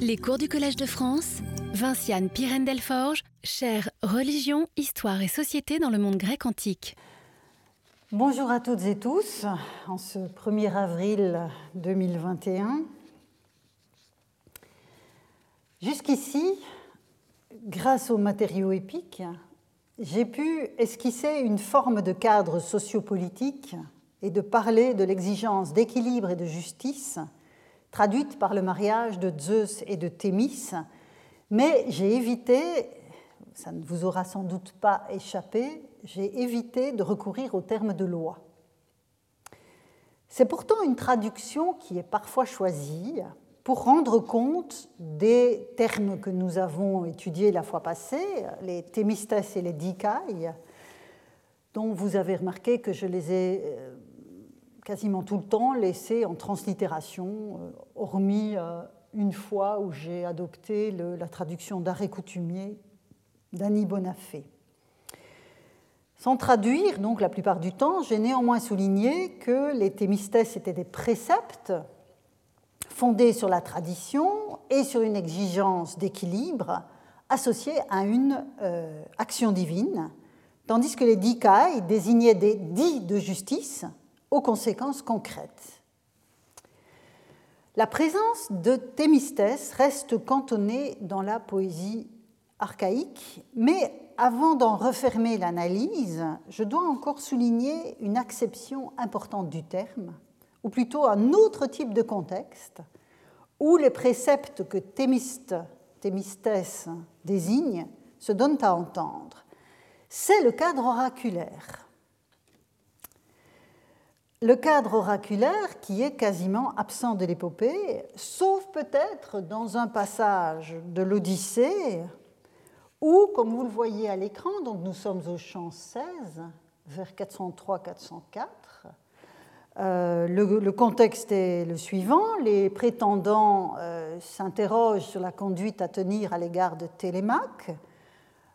Les cours du Collège de France, Vinciane Pirène Delforge, chère Religion, Histoire et Société dans le monde grec antique. Bonjour à toutes et tous, en ce 1er avril 2021. Jusqu'ici, grâce aux matériaux épiques, j'ai pu esquisser une forme de cadre sociopolitique et de parler de l'exigence d'équilibre et de justice traduite par le mariage de Zeus et de Thémis, mais j'ai évité, ça ne vous aura sans doute pas échappé, j'ai évité de recourir au terme de loi. C'est pourtant une traduction qui est parfois choisie pour rendre compte des termes que nous avons étudiés la fois passée, les thémistes et les dikai, dont vous avez remarqué que je les ai euh, quasiment tout le temps laissés en translittération, euh, hormis euh, une fois où j'ai adopté la traduction d'arrêt coutumier d'Annie Bonafé. Sans traduire, donc la plupart du temps, j'ai néanmoins souligné que les thémistes étaient des préceptes fondés sur la tradition et sur une exigence d'équilibre associée à une euh, action divine, tandis que les dikai désignaient des dits de justice aux conséquences concrètes. La présence de Thémistès reste cantonnée dans la poésie archaïque, mais avant d'en refermer l'analyse, je dois encore souligner une acception importante du terme, ou plutôt un autre type de contexte, où les préceptes que Thémiste, Thémistès désigne se donnent à entendre. C'est le cadre oraculaire. Le cadre oraculaire qui est quasiment absent de l'épopée, sauf peut-être dans un passage de l'Odyssée, où, comme vous le voyez à l'écran, donc nous sommes au champ 16, vers 403-404, euh, le, contexte est le suivant. Les prétendants euh, s'interrogent sur la conduite à tenir à l'égard de Télémaque.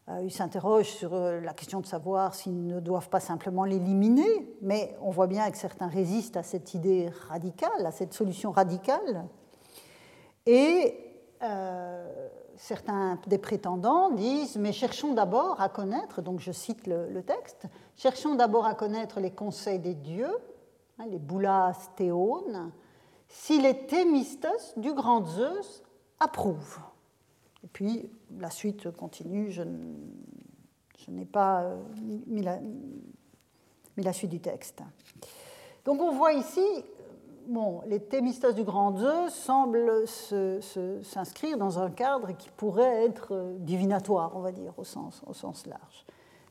Euh, ils s'interrogent sur euh, la question de savoir s'ils ne doivent pas simplement l'éliminer, mais on voit bien que certains résistent à cette idée radicale, à cette solution radicale. Et euh, certains des prétendants disent, mais cherchons d'abord à connaître, donc je cite le, texte, cherchons d'abord à connaître les conseils des dieux, hein, les boulas théones, si les thémistos du grand Zeus approuvent. Et puis la suite continue, je, n'ai pas euh, mis la, suite du texte. Donc on voit ici, bon, les thémistos du grand Zeus semblent s'inscrire dans un cadre qui pourrait être divinatoire, on va dire, au sens, au sens large.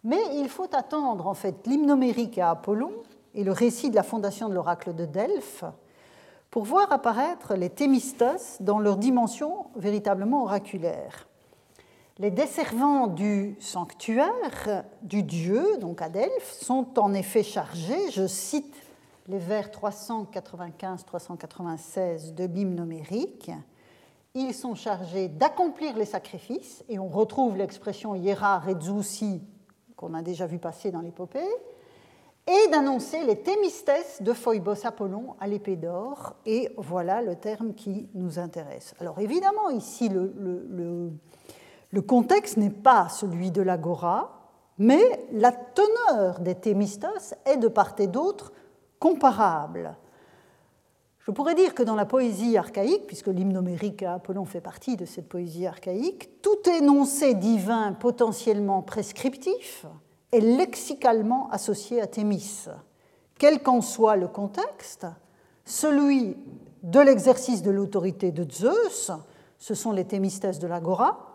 Mais il faut attendre en fait l'hymnomérique à Apollon et le récit de la fondation de l'oracle de Delphes pour voir apparaître les thémistos dans leur dimension véritablement oraculaire. Les desservants du sanctuaire du dieu, donc à Delphes, sont en effet chargés, je cite les vers 395-396 de l'hymne numérique, ils sont chargés d'accomplir les sacrifices, et on retrouve l'expression hiera rezousi qu'on a déjà vu passer dans l'épopée, et d'annoncer les thémistès de Phoebos Apollon à l'épée d'or, et voilà le terme qui nous intéresse. Alors évidemment, ici, le, contexte n'est pas celui de l'agora, mais la teneur des thémistos est de part et d'autre comparable. Je pourrais dire que dans la poésie archaïque, puisque l'hymne homérique à Apollon fait partie de cette poésie archaïque, tout énoncé divin potentiellement prescriptif est lexicalement associé à Thémis. Quel qu'en soit le contexte, celui de l'exercice de l'autorité de Zeus, ce sont les thémistès de l'agora,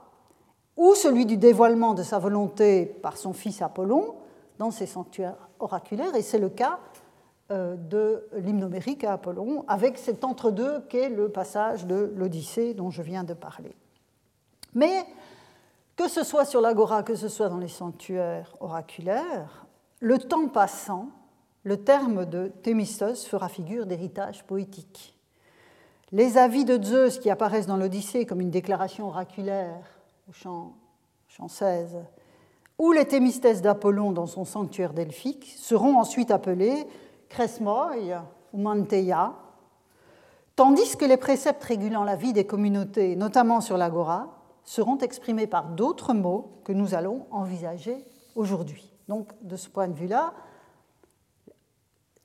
ou celui du dévoilement de sa volonté par son fils Apollon dans ses sanctuaires oraculaires, et c'est le cas euh, de l'hymnomérique à Apollon, avec cet entre-deux qu'est le passage de l'Odyssée dont je viens de parler. Mais que ce soit sur l'agora, que ce soit dans les sanctuaires oraculaires, le temps passant, le terme de Thémistos fera figure d'héritage poétique. Les avis de Zeus qui apparaissent dans l'Odyssée comme une déclaration oraculaire au chant, 16, ou les Thémistès d'Apollon dans son sanctuaire delphique seront ensuite appelés Kresmoi ou Manteia, tandis que les préceptes régulant la vie des communautés, notamment sur l'agora, seront exprimés par d'autres mots que nous allons envisager aujourd'hui. Donc, de ce point de vue-là,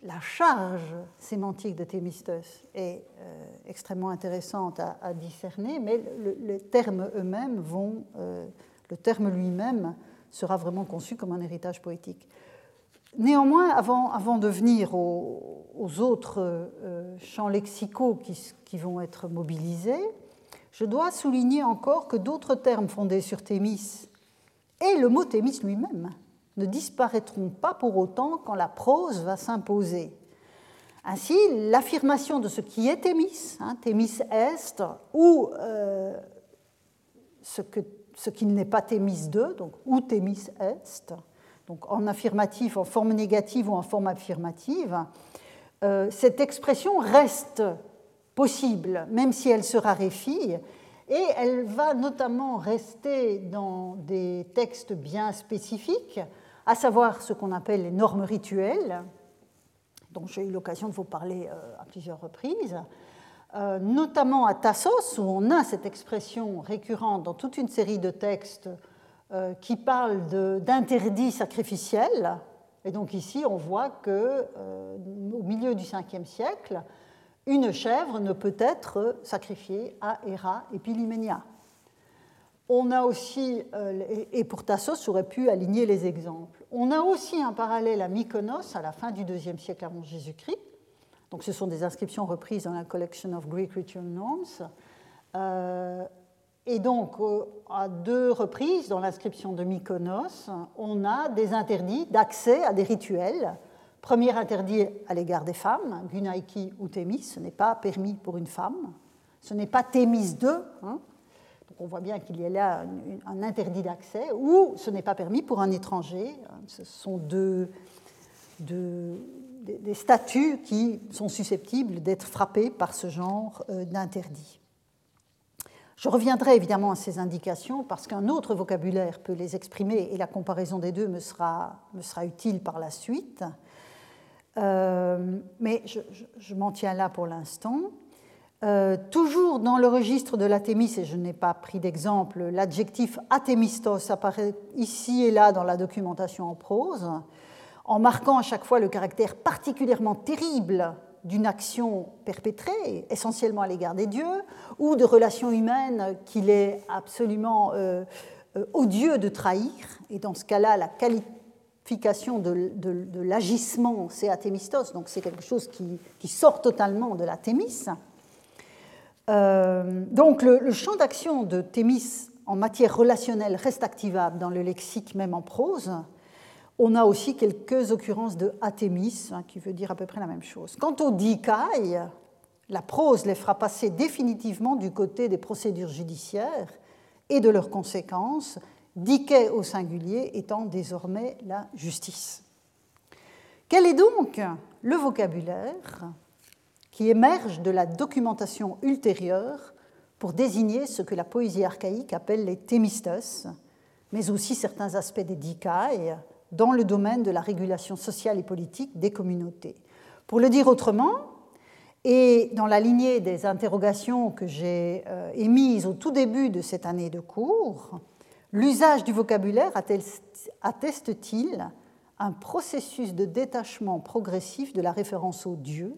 la charge sémantique de Thémistos est euh, extrêmement intéressante à, discerner, mais les termes eux-mêmes vont, euh, le terme lui-même sera vraiment conçu comme un héritage poétique. Néanmoins, avant, de venir aux, autres euh, champs lexicaux qui, vont être mobilisés, je dois souligner encore que d'autres termes fondés sur Thémis et le mot Thémis lui-même ne disparaîtront pas pour autant quand la prose va s'imposer. Ainsi, l'affirmation de ce qui est Thémis, hein, Thémis est, ou euh, ce, qui n'est pas Thémis 2, donc ou Thémis est, donc en affirmatif, en forme négative ou en forme affirmative, euh, cette expression reste possible, même si elle se raréfie, et elle va notamment rester dans des textes bien spécifiques, à savoir ce qu'on appelle les normes rituelles, dont j'ai eu l'occasion de vous parler euh, à plusieurs reprises, euh, notamment à Tassos, où on a cette expression récurrente dans toute une série de textes euh, qui parlent d'interdits sacrificiels. Et donc ici, on voit que au milieu du 5e siècle, une chèvre ne peut être sacrifiée à Héra et Pilimenia. On a aussi, euh, et pour Tassos aurait pu aligner les exemples. On a aussi un parallèle à Mykonos à la fin du IIe siècle avant Jésus-Christ. Donc ce sont des inscriptions reprises dans la Collection of Greek Ritual Norms. Euh, et donc, euh, à deux reprises dans l'inscription de Mykonos, on a des interdits d'accès à des rituels. Premier interdit à l'égard des femmes, Gunaiki ou Thémis, ce n'est pas permis pour une femme. Ce n'est pas Thémis 2, hein, on voit bien qu'il y a là un interdit d'accès, ou ce n'est pas permis pour un étranger. Ce sont deux, des statuts qui sont susceptibles d'être frappés par ce genre euh, d'interdit. Je reviendrai évidemment à ces indications parce qu'un autre vocabulaire peut les exprimer et la comparaison des deux me sera utile par la suite. Euh, mais je, je m'en tiens là pour l'instant. Euh, toujours dans le registre de l'athémis, et je n'ai pas pris d'exemple, l'adjectif athémistos apparaît ici et là dans la documentation en prose, en marquant à chaque fois le caractère particulièrement terrible d'une action perpétrée, essentiellement à l'égard des dieux, ou de relations humaines qu'il est absolument euh, odieux de trahir. Et dans ce cas-là, la qualification de, l'agissement, c'est athémistos, donc c'est quelque chose qui, sort totalement de l'athémis. Euh, donc le, champ d'action de Thémis en matière relationnelle reste activable dans le lexique, même en prose. On a aussi quelques occurrences de athémis, hein, qui veut dire à peu près la même chose. Quant aux dikai, la prose les fera passer définitivement du côté des procédures judiciaires et de leurs conséquences, dikai au singulier étant désormais la justice. Quel est donc le vocabulaire qui émerge de la documentation ultérieure pour désigner ce que la poésie archaïque appelle les thémistos, mais aussi certains aspects des dikai dans le domaine de la régulation sociale et politique des communautés? Pour le dire autrement, et dans la lignée des interrogations que j'ai euh, émises au tout début de cette année de cours, l'usage du vocabulaire atteste-t-il un processus de détachement progressif de la référence au Dieu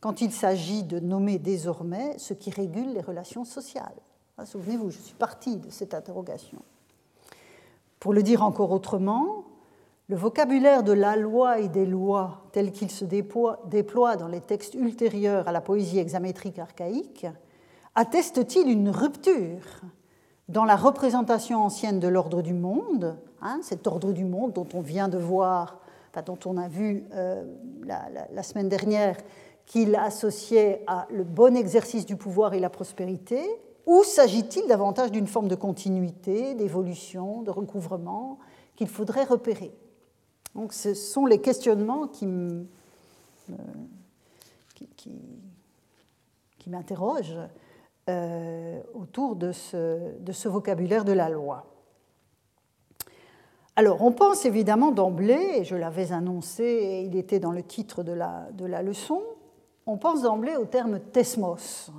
quand il s'agit de nommer désormais ce qui régule les relations sociales? Ah, souvenez-vous, je suis partie de cette interrogation. Pour le dire encore autrement, le vocabulaire de la loi et des lois tel qu'il se déploie dans les textes ultérieurs à la poésie hexamétrique archaïque atteste-t-il une rupture dans la représentation ancienne de l'ordre du monde, hein, cet ordre du monde dont on vient de voir, dont on a vu euh, la, semaine dernière qu'il associait à le bon exercice du pouvoir et la prospérité, ou s'agit-il davantage d'une forme de continuité, d'évolution, de recouvrement qu'il faudrait repérer? Donc ce sont les questionnements qui, qui, m'interrogent euh, autour de ce, vocabulaire de la loi. Alors, on pense évidemment d'emblée, et je l'avais annoncé, il était dans le titre de la, de la leçon, on pense d'emblée au terme tesmos,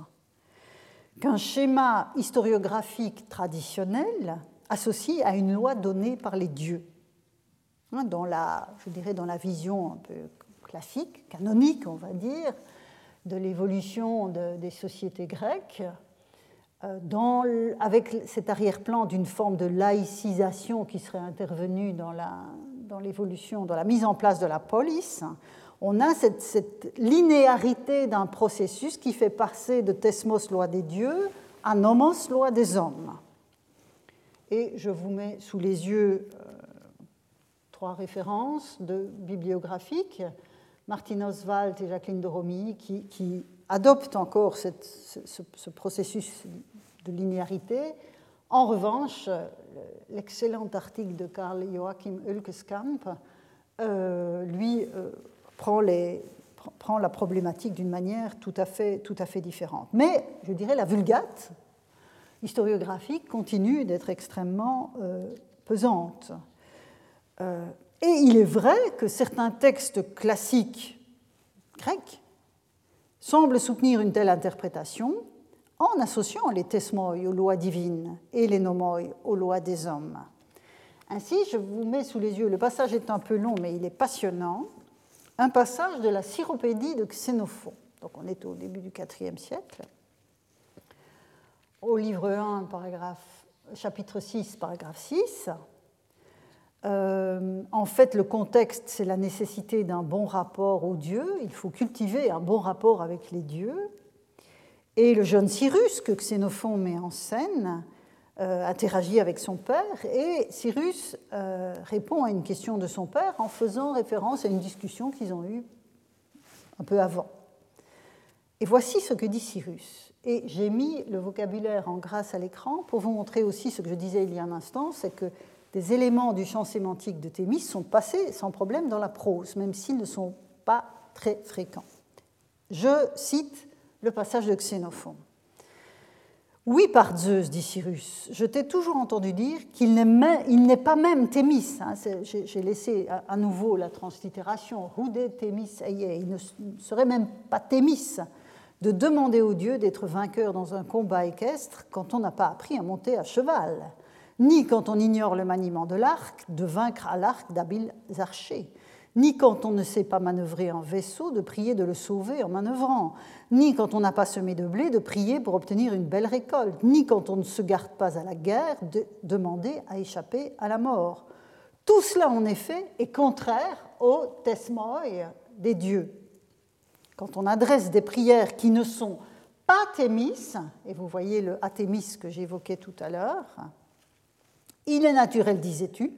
qu'un schéma historiographique traditionnel associe à une loi donnée par les dieux. Hein, dans la, je dirais dans la vision un peu classique, canonique, on va dire, de l'évolution des sociétés grecques, euh, avec cet arrière-plan d'une forme de laïcisation qui serait intervenue dans l'évolution, dans, la mise en place de la police, on a cette, cette linéarité d'un processus qui fait passer de Thesmos, loi des dieux, à Nomos, loi des hommes. Et je vous mets sous les yeux euh, trois références de bibliographiques, Martin Oswald et Jacqueline de qui, adoptent encore ce, processus de linéarité. En revanche, l'excellent article de Karl Joachim Ulkeskamp, euh, lui, euh, prend, la problématique d'une manière tout à, fait, différente. Mais, je dirais, la vulgate historiographique continue d'être extrêmement euh, pesante. Et il est vrai que certains textes classiques grecs semblent soutenir une telle interprétation en associant les tesmoi aux lois divines et les nomoi aux lois des hommes. Ainsi, je vous mets sous les yeux, le passage est un peu long, mais il est passionnant, un passage de la Syropédie de Xénophon. Donc on est au début du IVe siècle au livre 1, paragraphe, chapitre 6, paragraphe 6. Euh, en fait, le contexte, c'est la nécessité d'un bon rapport aux dieux. Il faut cultiver un bon rapport avec les dieux. Et le jeune Cyrus, que Xénophon met en scène, euh, interagit avec son père. Et Cyrus euh, répond à une question de son père en faisant référence à une discussion qu'ils ont eue un peu avant. Et voici ce que dit Cyrus. Et j'ai mis le vocabulaire en grâce à l'écran pour vous montrer aussi ce que je disais il y a un instant, c'est que des éléments du champ sémantique de Thémis sont passés sans problème dans la prose, même s'ils ne sont pas très fréquents. Je cite le passage de Xénophon. Oui, par Zeus, dit Cyrus, je t'ai toujours entendu dire qu'il n'est pas même Thémis. Hein, j'ai laissé à nouveau la translittération. Rude Thémis, il ne serait même pas Thémis de demander aux dieux d'être vainqueur dans un combat équestre quand on n'a pas appris à monter à cheval, ni quand on ignore le maniement de l'arc, de vaincre à l'arc d'habiles archers, ni quand on ne sait pas manœuvrer un vaisseau, de prier de le sauver en manœuvrant, ni quand on n'a pas semé de blé, de prier pour obtenir une belle récolte, ni quand on ne se garde pas à la guerre, de demander à échapper à la mort. Tout cela, en effet, est contraire au tesmoi des dieux quand on adresse des prières qui ne sont pas Thémis, et vous voyez le athémis que j'évoquais tout à l'heure, il est naturel, disais-tu,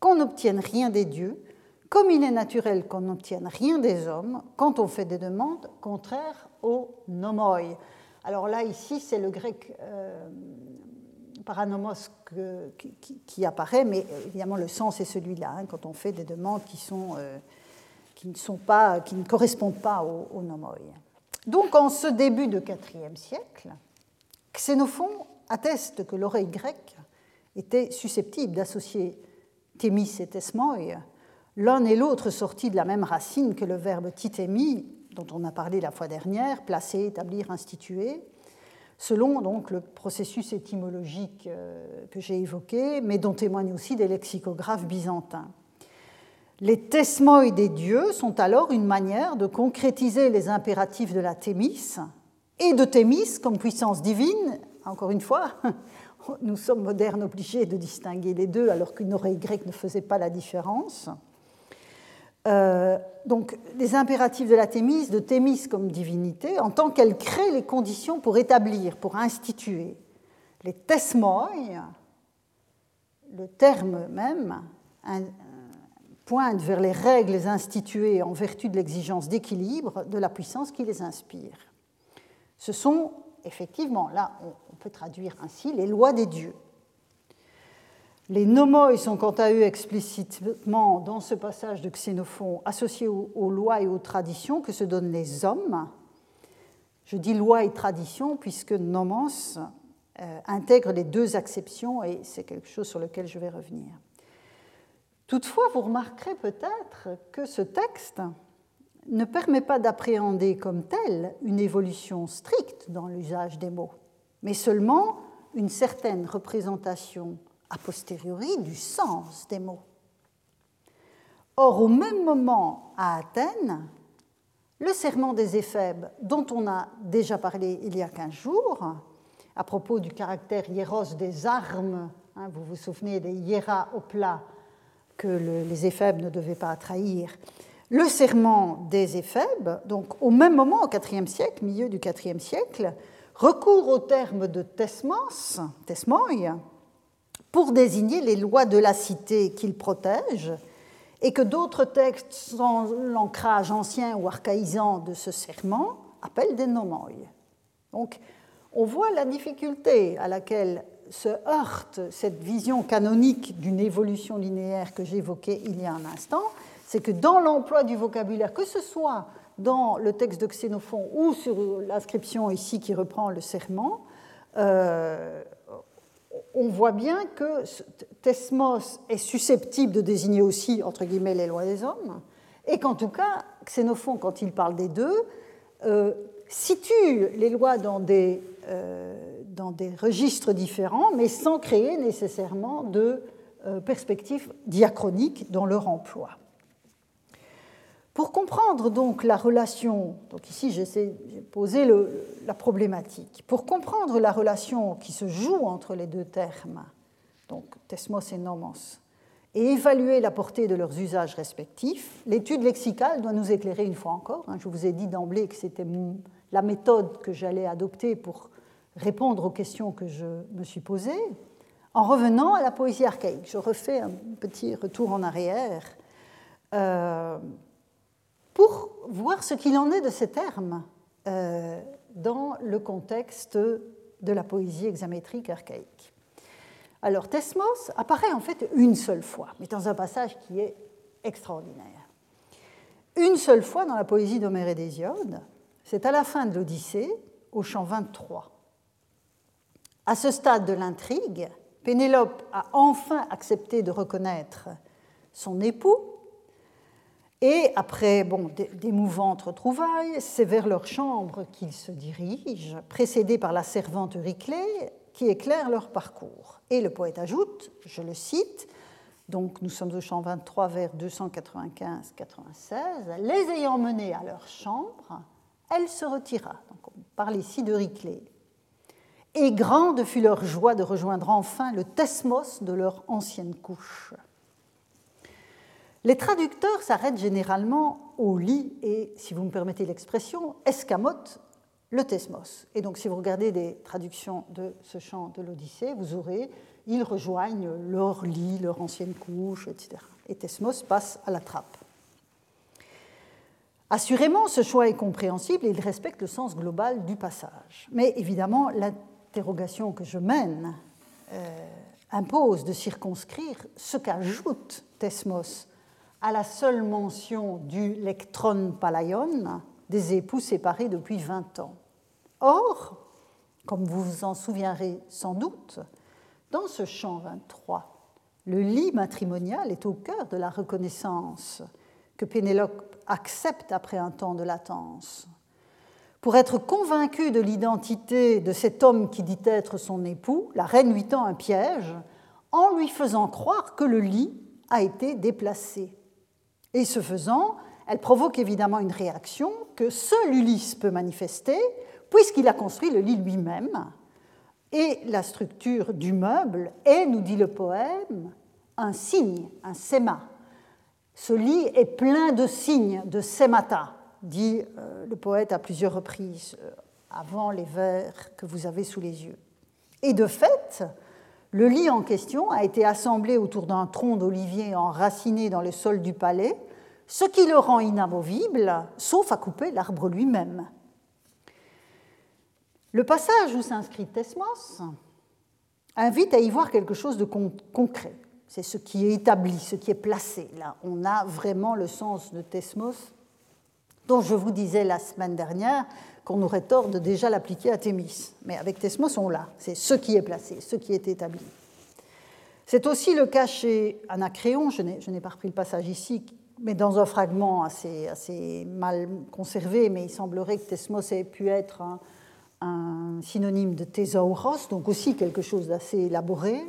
qu'on n'obtienne rien des dieux, comme il est naturel qu'on n'obtienne rien des hommes quand on fait des demandes contraires au nomoi. Alors là, ici, c'est le grec euh, paranomos qui, apparaît, mais évidemment, le sens est celui-là, hein, quand on fait des demandes qui euh, ne correspondent pas au, au nomoi. Donc, en ce début de IVe siècle, Xénophon atteste que l'oreille grecque était susceptible d'associer thémis et tesmoi, l'un et l'autre sortis de la même racine que le verbe titémi, dont on a parlé la fois dernière, placer, établir, instituer, selon donc le processus étymologique euh, que j'ai évoqué, mais dont témoignent aussi des lexicographes byzantins. Les tesmoi des dieux sont alors une manière de concrétiser les impératifs de la Thémis et de Thémis comme puissance divine. Encore une fois, nous sommes modernes obligés de distinguer les deux alors qu'une oreille grecque ne faisait pas la différence. Euh, donc, les impératifs de la Thémis, de Thémis comme divinité, en tant qu'elle crée les conditions pour établir, pour instituer. Les tesmoi, le terme même, pointent vers les règles instituées en vertu de l'exigence d'équilibre de la puissance qui les inspire. Ce sont effectivement, là on peut traduire ainsi, les lois des dieux. Les nomoi sont quant à eux explicitement dans ce passage de Xénophon associés aux lois et aux traditions que se donnent les hommes. Je dis loi et tradition puisque nomos euh, intègre les deux acceptions et c'est quelque chose sur lequel je vais revenir. Toutefois, vous remarquerez peut-être que ce texte ne permet pas d'appréhender comme telle une évolution stricte dans l'usage des mots, mais seulement une certaine représentation a posteriori du sens des mots. Or, au même moment, à Athènes, le serment des éphèbes, dont on a déjà parlé il y a 15 jours, à propos du caractère hiéros des armes, hein, vous vous souvenez des hiéras au plat que les éphèbes ne devaient pas trahir, le serment des éphèbes, donc au même moment, au IVe siècle, milieu du IVe siècle, recourt au terme de tesmos, tesmoi, pour désigner les lois de la cité qu'il protège et que d'autres textes sans l'ancrage ancien ou archaïsant de ce serment appellent des nomoi. Donc, on voit la difficulté à laquelle se heurte cette vision canonique d'une évolution linéaire que j'évoquais il y a un instant, c'est que dans l'emploi du vocabulaire, que ce soit dans le texte de Xénophon ou sur l'inscription ici qui reprend le serment, euh, on voit bien que Thesmos est susceptible de désigner aussi, entre guillemets, les lois des hommes, et qu'en tout cas, Xénophon, quand il parle des deux, euh, situe les lois dans des, euh, dans des registres différents, mais sans créer nécessairement de perspectives diachroniques dans leur emploi. Pour comprendre donc la relation, donc ici j'ai posé la problématique, pour comprendre la relation qui se joue entre les deux termes, donc tesmos et nomos, et évaluer la portée de leurs usages respectifs, l'étude lexicale doit nous éclairer une fois encore. Hein. Je vous ai dit d'emblée que c'était la méthode que j'allais adopter pour répondre aux questions que je me suis posées, en revenant à la poésie archaïque. Je refais un petit retour en arrière. Euh, pour voir ce qu'il en est de ces termes euh, dans le contexte de la poésie hexamétrique archaïque. Alors, Thesmos apparaît en fait une seule fois, mais dans un passage qui est extraordinaire. Une seule fois dans la poésie d'Homère et d'Hésiode, c'est à la fin de l'Odyssée, au chant 23. À ce stade de l'intrigue, Pénélope a enfin accepté de reconnaître son époux et après bon, d'émouvantes retrouvailles, c'est vers leur chambre qu'ils se dirigent, précédés par la servante Riclée, qui éclaire leur parcours. Et le poète ajoute, je le cite, donc nous sommes au champ 23 vers 295-96, les ayant menés à leur chambre, elle se retira. Donc on parle ici de Riclée. Et grande fut leur joie de rejoindre enfin le Thesmos de leur ancienne couche. Les traducteurs s'arrêtent généralement au lit et, si vous me permettez l'expression, escamotent le thesmos. Et donc, si vous regardez des traductions de ce chant de l'Odyssée, vous aurez ils rejoignent leur lit, leur ancienne couche, etc. Et thesmos passe à la trappe. Assurément, ce choix est compréhensible et il respecte le sens global du passage. Mais évidemment, l'interrogation que je mène euh, impose de circonscrire ce qu'ajoute Thesmos à la seule mention du lectron palaion, des époux séparés depuis 20 ans. Or, comme vous vous en souviendrez sans doute, dans ce chant 23, le lit matrimonial est au cœur de la reconnaissance que Pénélope accepte après un temps de latence. Pour être convaincue de l'identité de cet homme qui dit être son époux, la reine lui tend un piège en lui faisant croire que le lit a été déplacé. Et ce faisant, elle provoque évidemment une réaction que seul Ulysse peut manifester, puisqu'il a construit le lit lui-même. Et la structure du meuble est, nous dit le poème, un signe, un séma. Ce lit est plein de signes, de sémata, dit euh, le poète à plusieurs reprises euh, avant les vers que vous avez sous les yeux. Et de fait, le lit en question a été assemblé autour d'un tronc d'olivier enraciné dans le sol du palais, ce qui le rend inamovible, sauf à couper l'arbre lui-même. Le passage où s'inscrit Thesmos invite à y voir quelque chose de concret. C'est ce qui est établi, ce qui est placé. Là, on a vraiment le sens de Thesmos, dont je vous disais la semaine dernière qu'on aurait tort de déjà l'appliquer à Thémis. Mais avec Thesmos, on l'a. C'est ce qui est placé, ce qui est établi. C'est aussi le cas chez Anacréon, je n'ai pas repris le passage ici, mais dans un fragment assez, mal conservé, mais il semblerait que Thesmos ait pu être un, un synonyme de thésauros, donc aussi quelque chose d'assez élaboré.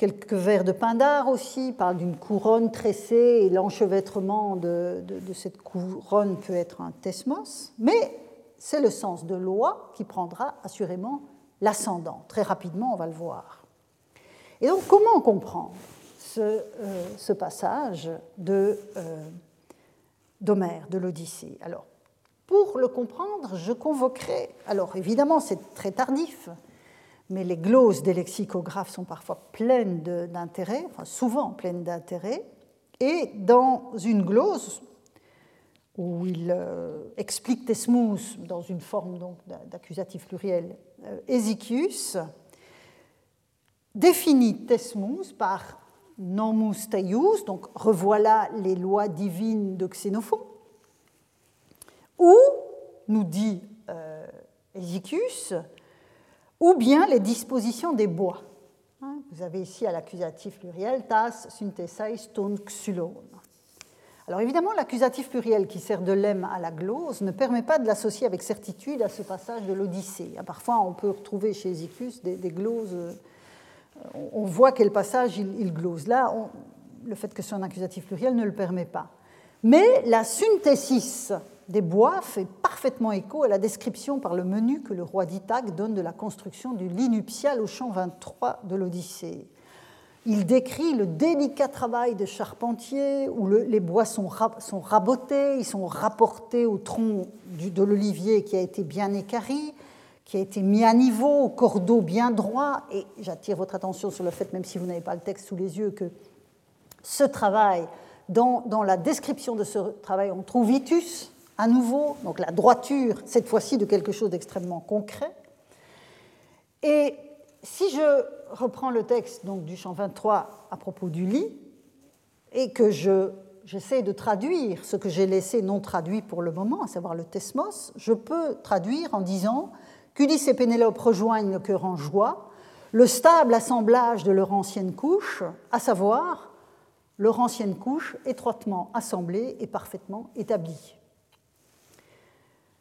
Quelques vers de Pindar aussi parlent d'une couronne tressée et l'enchevêtrement de, cette couronne peut être un thesmos, mais c'est le sens de loi qui prendra assurément l'ascendant. Très rapidement, on va le voir. Et donc, comment comprendre ce, euh, passage de, euh, d'Homère, de l'Odyssée? Alors, pour le comprendre, je convoquerai, alors évidemment, c'est très tardif, mais les glosses des lexicographes sont parfois pleines d'intérêt, souvent pleines d'intérêt. Et dans une glose, où il euh, explique Tesmus dans une forme d'accusatif pluriel, euh, définit Tesmus par nomus teius, donc revoilà les lois divines de Xénophon, ou, nous dit euh, ou bien les dispositions des bois. Hein, vous avez ici à l'accusatif pluriel tas synthesais ton xulon. Alors évidemment, l'accusatif pluriel qui sert de lemme à la glose ne permet pas de l'associer avec certitude à ce passage de l'Odyssée. Parfois, on peut retrouver chez Zicus des, gloses. Euh, on voit quel passage il, glose. Là, le fait que ce soit un accusatif pluriel ne le permet pas. Mais la synthesis des bois fait parfaitement écho à la description par le menu que le roi d'Ithaque donne de la construction du lit nuptial au champ 23 de l'Odyssée. Il décrit le délicat travail des charpentiers où les bois sont, rabotés, ils sont rapportés au tronc de l'olivier qui a été bien écarri, qui a été mis à niveau, au cordeau bien droit. Et j'attire votre attention sur le fait, même si vous n'avez pas le texte sous les yeux, que ce travail, dans, dans la description de ce travail, on trouve itus, à nouveau, donc la droiture, cette fois-ci de quelque chose d'extrêmement concret. Et si je reprends le texte donc, du chant 23 à propos du lit, et que j'essaie de traduire ce que j'ai laissé non traduit pour le moment, à savoir le tesmos, je peux traduire en disant qu'Ulysse et Pénélope rejoignent le cœur en joie, le stable assemblage de leur ancienne couche, à savoir leur ancienne couche étroitement assemblée et parfaitement établie.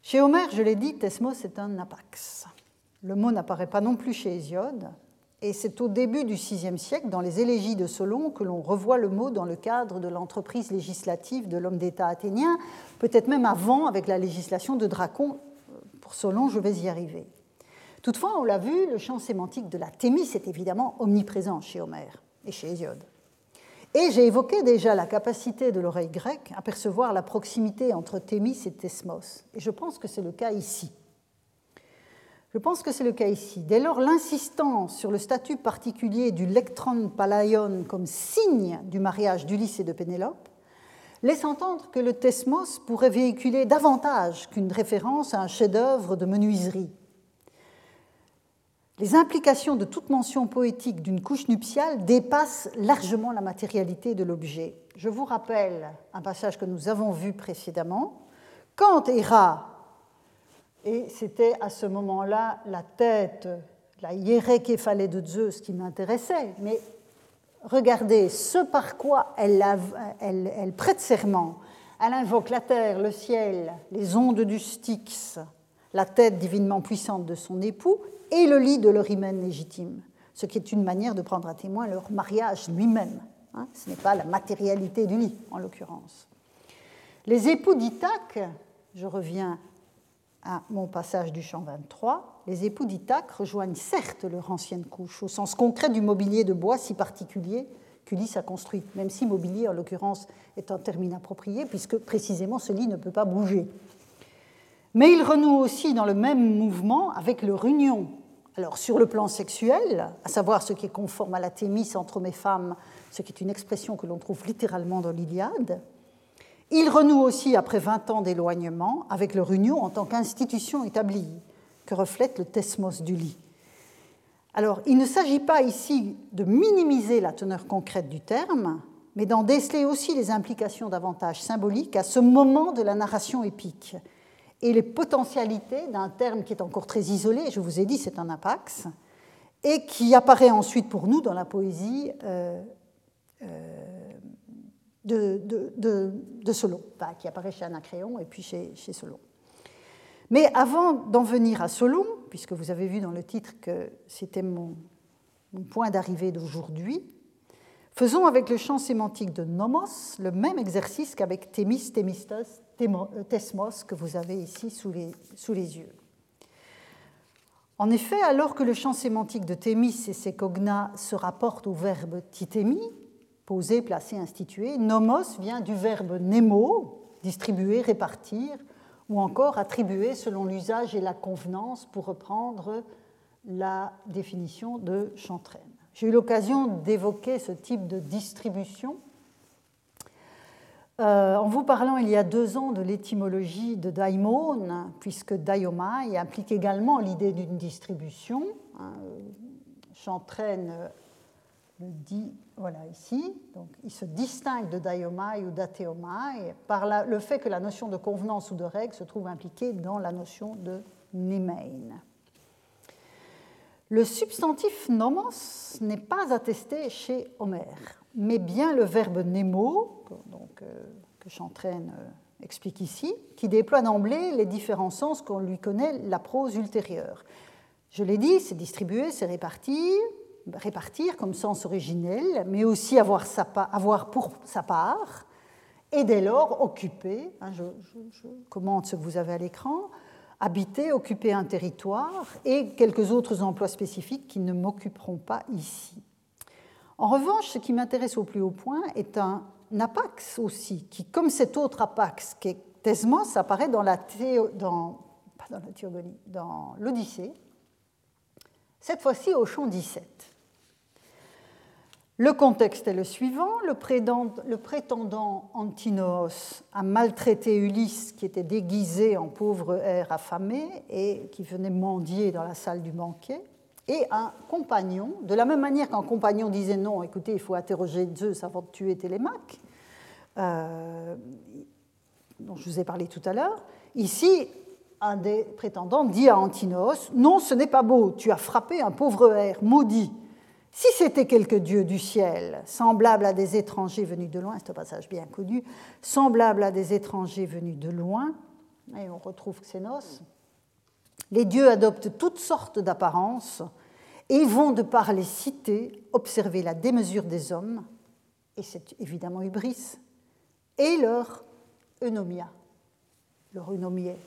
Chez Homère, je l'ai dit, Thesmos est un apax. Le mot n'apparaît pas non plus chez Hésiode, et c'est au début du VIe siècle, dans les élégies de Solon, que l'on revoit le mot dans le cadre de l'entreprise législative de l'homme d'État athénien, peut-être même avant avec la législation de Dracon. Pour Solon, je vais y arriver. Toutefois, on l'a vu, le champ sémantique de la thémis est évidemment omniprésent chez Homère et chez Hésiode. Et j'ai évoqué déjà la capacité de l'oreille grecque à percevoir la proximité entre Thémis et Thesmos. Et je pense que c'est le cas ici. Dès lors, l'insistance sur le statut particulier du lectron palaion comme signe du mariage d'Ulysse et de Pénélope laisse entendre que le Thesmos pourrait véhiculer davantage qu'une référence à un chef-d'œuvre de menuiserie les implications de toute mention poétique d'une couche nuptiale dépassent largement la matérialité de l'objet. Je vous rappelle un passage que nous avons vu précédemment. Quand Héra, et c'était à ce moment-là la tête, la hiérécéphalée de Zeus qui m'intéressait, mais regardez ce par quoi elle, elle prête serment. Elle invoque la terre, le ciel, les ondes du Styx, la tête divinement puissante de son époux, et le lit de leur hymen légitime, ce qui est une manière de prendre à témoin leur mariage lui-même. Hein. ce n'est pas la matérialité du lit, en l'occurrence. Les époux d'Ithaque, je reviens à mon passage du chant 23, les époux d'Ithaque rejoignent certes leur ancienne couche, au sens concret du mobilier de bois si particulier qu'Ulysse a construit, même si mobilier, en l'occurrence, est un terme inapproprié, puisque précisément ce lit ne peut pas bouger. Mais il renoue aussi dans le même mouvement avec leur union alors, sur le plan sexuel, à savoir ce qui est conforme à la thémis entre hommes et femmes, ce qui est une expression que l'on trouve littéralement dans l'Iliade, il renoue aussi, après 20 ans d'éloignement, avec leur union en tant qu'institution établie, que reflète le thesmos du lit. Alors, il ne s'agit pas ici de minimiser la teneur concrète du terme, mais d'en déceler aussi les implications davantage symboliques à ce moment de la narration épique, et les potentialités d'un terme qui est encore très isolé, je vous ai dit c'est un apax, et qui apparaît ensuite pour nous dans la poésie euh, euh, de, Solon, qui apparaît chez Anacréon et puis chez, Solon. Mais avant d'en venir à Solon, puisque vous avez vu dans le titre que c'était mon point d'arrivée d'aujourd'hui, faisons avec le champ sémantique de nomos le même exercice qu'avec thémis, thémistos, thesmos que vous avez ici sous les, yeux. En effet, alors que le champ sémantique de thémis et ses cognas se rapporte au verbe titémi, posé, placé, institué, nomos vient du verbe nemo, distribuer, répartir, ou encore attribuer selon l'usage et la convenance, pour reprendre la définition de Chantraine. J'ai eu l'occasion d'évoquer ce type de distribution euh, en vous parlant il y a deux ans de l'étymologie de daimon, puisque daimai implique également l'idée d'une distribution. Hein, Chantraine le dit voilà, ici. Donc, il se distingue de daiomai ou d'ateomai par le fait que la notion de convenance ou de règle se trouve impliquée dans la notion de nemein. Le substantif nomos n'est pas attesté chez Homère mais bien le verbe nemo, euh, que Chantraine euh, explique ici, qui déploie d'emblée les différents sens qu'on lui connaît la prose ultérieure. Je l'ai dit, c'est distribuer, c'est répartir, répartir comme sens originel, mais aussi avoir, sa, avoir pour sa part, et dès lors occuper, hein, je, je, commente ce que vous avez à l'écran, habiter, occuper un territoire, et quelques autres emplois spécifiques qui ne m'occuperont pas ici. En revanche, ce qui m'intéresse au plus haut point est un apax aussi, qui, comme cet autre apax qui est Thesmos, apparaît dans la, dans, dans la théogonie, dans l'Odyssée, cette fois-ci au champ 17. Le contexte est le suivant. Le prétendant, Antinoos a maltraité Ulysse, qui était déguisé en pauvre air affamé et qui venait mendier dans la salle du banquet et un compagnon, de la même manière qu'un compagnon disait non, écoutez, il faut interroger Zeus avant de tuer Télémaque, euh, dont je vous ai parlé tout à l'heure, ici, un des prétendants dit à Antinos, non, ce n'est pas beau, tu as frappé un pauvre air, maudit. Si c'était quelque dieu du ciel, semblable à des étrangers venus de loin, c'est un passage bien connu, semblable à des étrangers venus de loin, et on retrouve Xénos, les dieux adoptent toutes sortes d'apparences et vont, de par les cités, observer la démesure des hommes, et c'est évidemment Hubris, et leur eunomia, leur eunomier.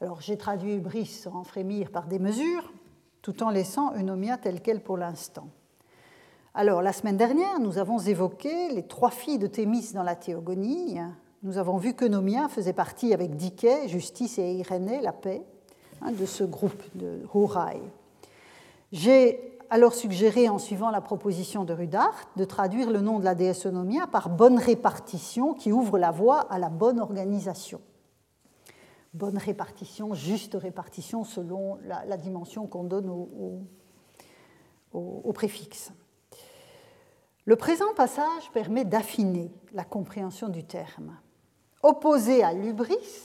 Alors j'ai traduit Hubris en frémir par démesure, tout en laissant eunomia telle qu'elle pour l'instant. Alors, la semaine dernière, nous avons évoqué les trois filles de Thémis dans la Théogonie. Nous avons vu que Nomia faisait partie avec Dike, Justice et Irénée, la paix, hein, de ce groupe de Horai. J'ai alors suggéré, en suivant la proposition de Rudart, de traduire le nom de la déesse Onomia par bonne répartition qui ouvre la voie à la bonne organisation. Bonne répartition, juste répartition selon la, dimension qu'on donne au, préfixe. Le présent passage permet d'affiner la compréhension du terme. Opposé à l'ubris,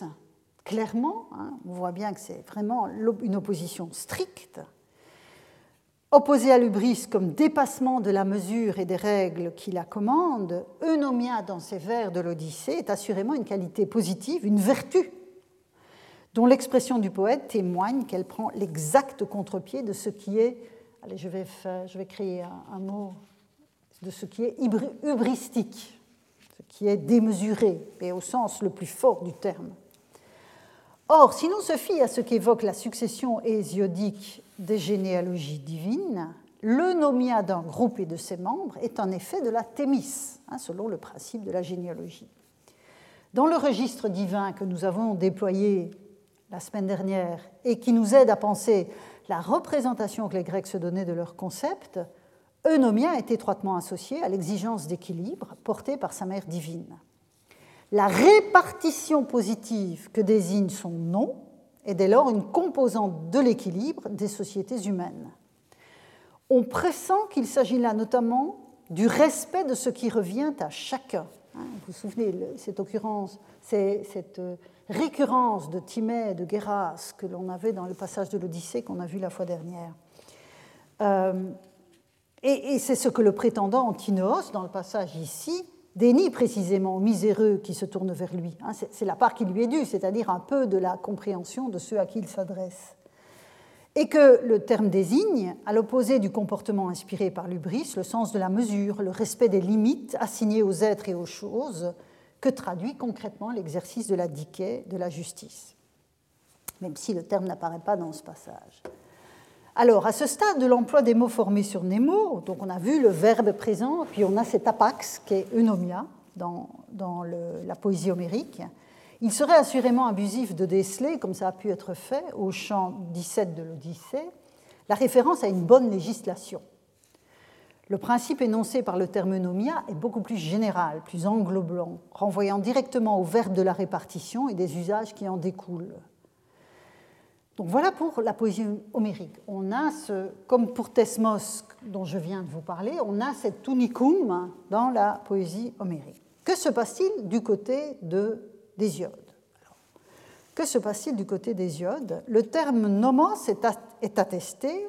clairement, hein, on voit bien que c'est vraiment une opposition stricte, Opposé à l'ubris comme dépassement de la mesure et des règles qui la commandent, eunomia dans ses vers de l'Odyssée est assurément une qualité positive, une vertu, dont l'expression du poète témoigne qu'elle prend l'exact contre-pied de ce qui est, allez, je vais, créer un, mot, de ce qui est hubristique, ce qui est démesuré, et au sens le plus fort du terme. Or, si l'on se fie à ce qu'évoque la succession hésiodique des généalogies divines, le nomia d'un groupe et de ses membres est en effet de la thémis, hein, selon le principe de la généalogie. Dans le registre divin que nous avons déployé la semaine dernière et qui nous aide à penser la représentation que les Grecs se donnaient de leur concept, Eunomia est étroitement associé à l'exigence d'équilibre portée par sa mère divine. La répartition positive que désigne son nom est dès lors une composante de l'équilibre des sociétés humaines. On pressent qu'il s'agit là notamment du respect de ce qui revient à chacun. Hein, vous vous souvenez, cette occurrence, cette euh, récurrence de Timée de Guéras que l'on avait dans le passage de l'Odyssée qu'on a vu la fois dernière. Euh, et, c'est ce que le prétendant Antinoos, dans le passage ici, dénie précisément aux miséreux qui se tournent vers lui. Hein, c'est la part qui lui est due, c'est-à-dire un peu de la compréhension de ceux à qui il s'adresse. Et que le terme désigne, à l'opposé du comportement inspiré par l'ubris, le sens de la mesure, le respect des limites assignées aux êtres et aux choses, que traduit concrètement l'exercice de la diquée, de la justice. Même si le terme n'apparaît pas dans ce passage. Alors, à ce stade de l'emploi des mots formés sur Nemo, donc on a vu le verbe présent, puis on a cet apax qui est eunomia dans, la poésie homérique. Il serait assurément abusif de déceler, comme ça a pu être fait au chant 17 de l'Odyssée, la référence à une bonne législation. Le principe énoncé par le terme eunomia est beaucoup plus général, plus englobant, renvoyant directement au verbe de la répartition et des usages qui en découlent. Donc voilà pour la poésie homérique. On a ce, comme pour Thesmos dont je viens de vous parler, on a cet unicum dans la poésie homérique. Que se passe-t-il du côté de, d'Hésiode Que se passe-t-il du côté d'Hésiode Le terme nomos est attesté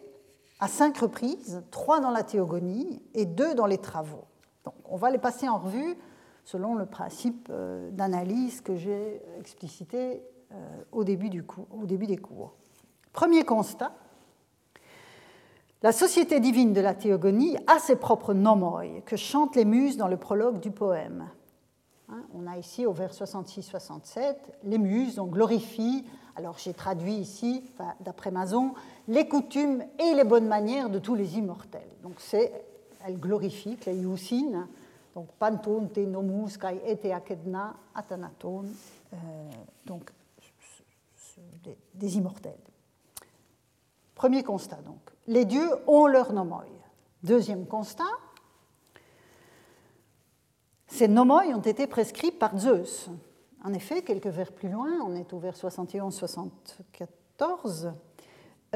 à cinq reprises, trois dans la théogonie et deux dans les travaux. Donc on va les passer en revue selon le principe euh, d'analyse que j'ai explicité euh, au début, du début des cours. Premier constat, la société divine de la théogonie a ses propres nomoi que chantent les muses dans le prologue du poème. Hein, on a ici au vers 66-67 les muses, on glorifie, alors j'ai traduit ici, d'après Mazon, les coutumes et les bonnes manières de tous les immortels. Donc c'est, elle glorifie, Cléioussine, donc panton te nomus kai ete akedna atanaton, euh, donc des, immortels. Premier constat donc. Les dieux ont leur nomoi. Deuxième constat. Ces nomoi ont été prescrits par Zeus. En effet, quelques vers plus loin, on est au vers 71-74,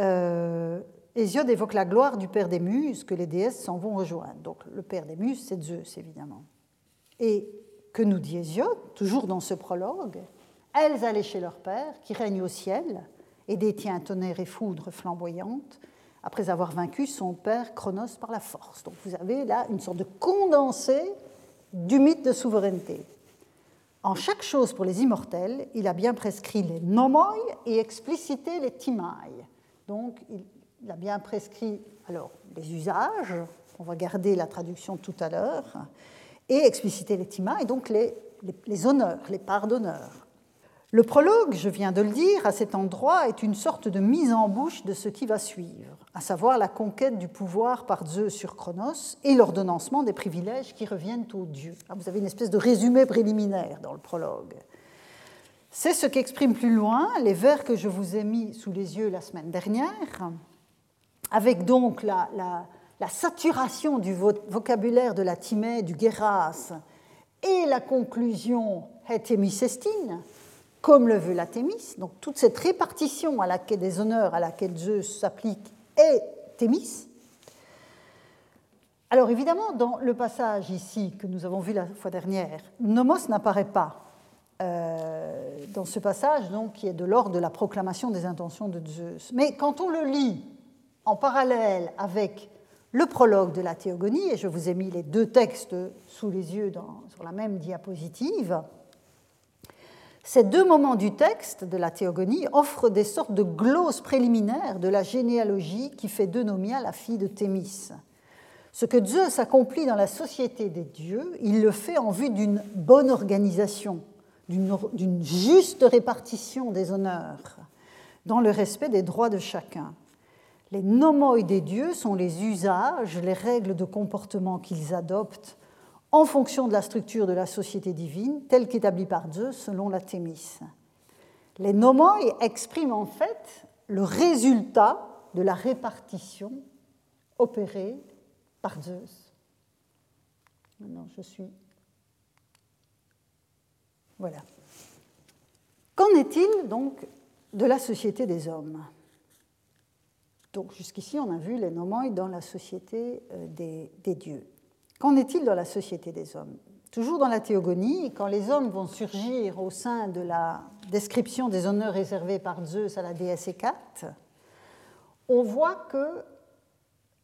euh, Hésiode évoque la gloire du père des muses que les déesses s'en vont rejoindre. Donc le père des muses, c'est Zeus, évidemment. Et que nous dit Hésiode, toujours dans ce prologue elles allaient chez leur père, qui règne au ciel, et détient tonnerre et foudre flamboyante, après avoir vaincu son père Chronos par la force. Donc vous avez là une sorte de condensé du mythe de souveraineté. En chaque chose pour les immortels, il a bien prescrit les nomoi et explicité les timai. Donc il a bien prescrit alors les usages, on va garder la traduction tout à l'heure, et explicité les timai, donc les, les, les honneurs, les parts d'honneur. Le prologue, je viens de le dire, à cet endroit est une sorte de mise en bouche de ce qui va suivre, à savoir la conquête du pouvoir par Zeus sur Chronos et l'ordonnancement des privilèges qui reviennent aux dieux. Vous avez une espèce de résumé préliminaire dans le prologue. C'est ce qu'expriment plus loin les vers que je vous ai mis sous les yeux la semaine dernière, avec donc la, saturation du vocabulaire de la Timée, du Guéras, et la conclusion hétémicestine, comme le veut la Thémis. Donc toute cette répartition à laquelle, des honneurs à laquelle Zeus s'applique est Thémis. Alors évidemment, dans le passage ici que nous avons vu la fois dernière, nomos n'apparaît pas euh, dans ce passage, donc, qui est de l'ordre de la proclamation des intentions de Zeus. Mais quand on le lit en parallèle avec le prologue de la théogonie, et je vous ai mis les deux textes sous les yeux sur la même diapositive, ces deux moments du texte de la théogonie offrent des sortes de glosses préliminaires de la généalogie qui fait d'Eunomia la fille de Thémis. Ce que Zeus accomplit dans la société des dieux, il le fait en vue d'une bonne organisation, d'une juste répartition des honneurs, dans le respect des droits de chacun. Les nomoi des dieux sont les usages, les règles de comportement qu'ils adoptent en fonction de la structure de la société divine telle qu'établie par Zeus selon la Thémis. Les nomoi expriment en fait le résultat de la répartition opérée par Zeus. Maintenant, je suis. Voilà. Qu'en est-il donc de la société des hommes? Donc jusqu'ici, on a vu les nomoi dans la société euh, des dieux. Qu'en est-il dans la société des hommes? Toujours dans la théogonie, quand les hommes vont surgir au sein de la description des honneurs réservés par Zeus à la déesse Hécate, on voit que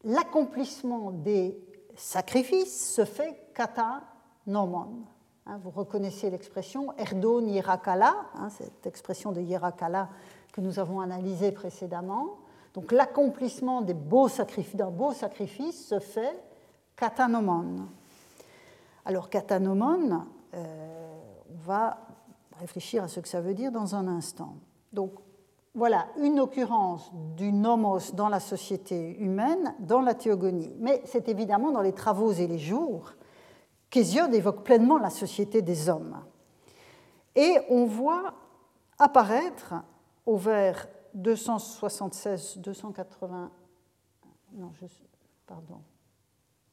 l'accomplissement des sacrifices se fait kata nomon. Hein, vous reconnaissez l'expression Erdon Yerakala, hein, cette expression de Yerakala que nous avons analysée précédemment. Donc l'accomplissement d'un beau sacrifice se fait katanomon. Alors katanomon, euh, on va réfléchir à ce que ça veut dire dans un instant. Donc voilà une occurrence du nomos dans la société humaine, dans la théogonie. Mais c'est évidemment dans les travaux et les jours qu'Hésiode évoque pleinement la société des hommes. Et on voit apparaître au vers 276, 280, non, pardon,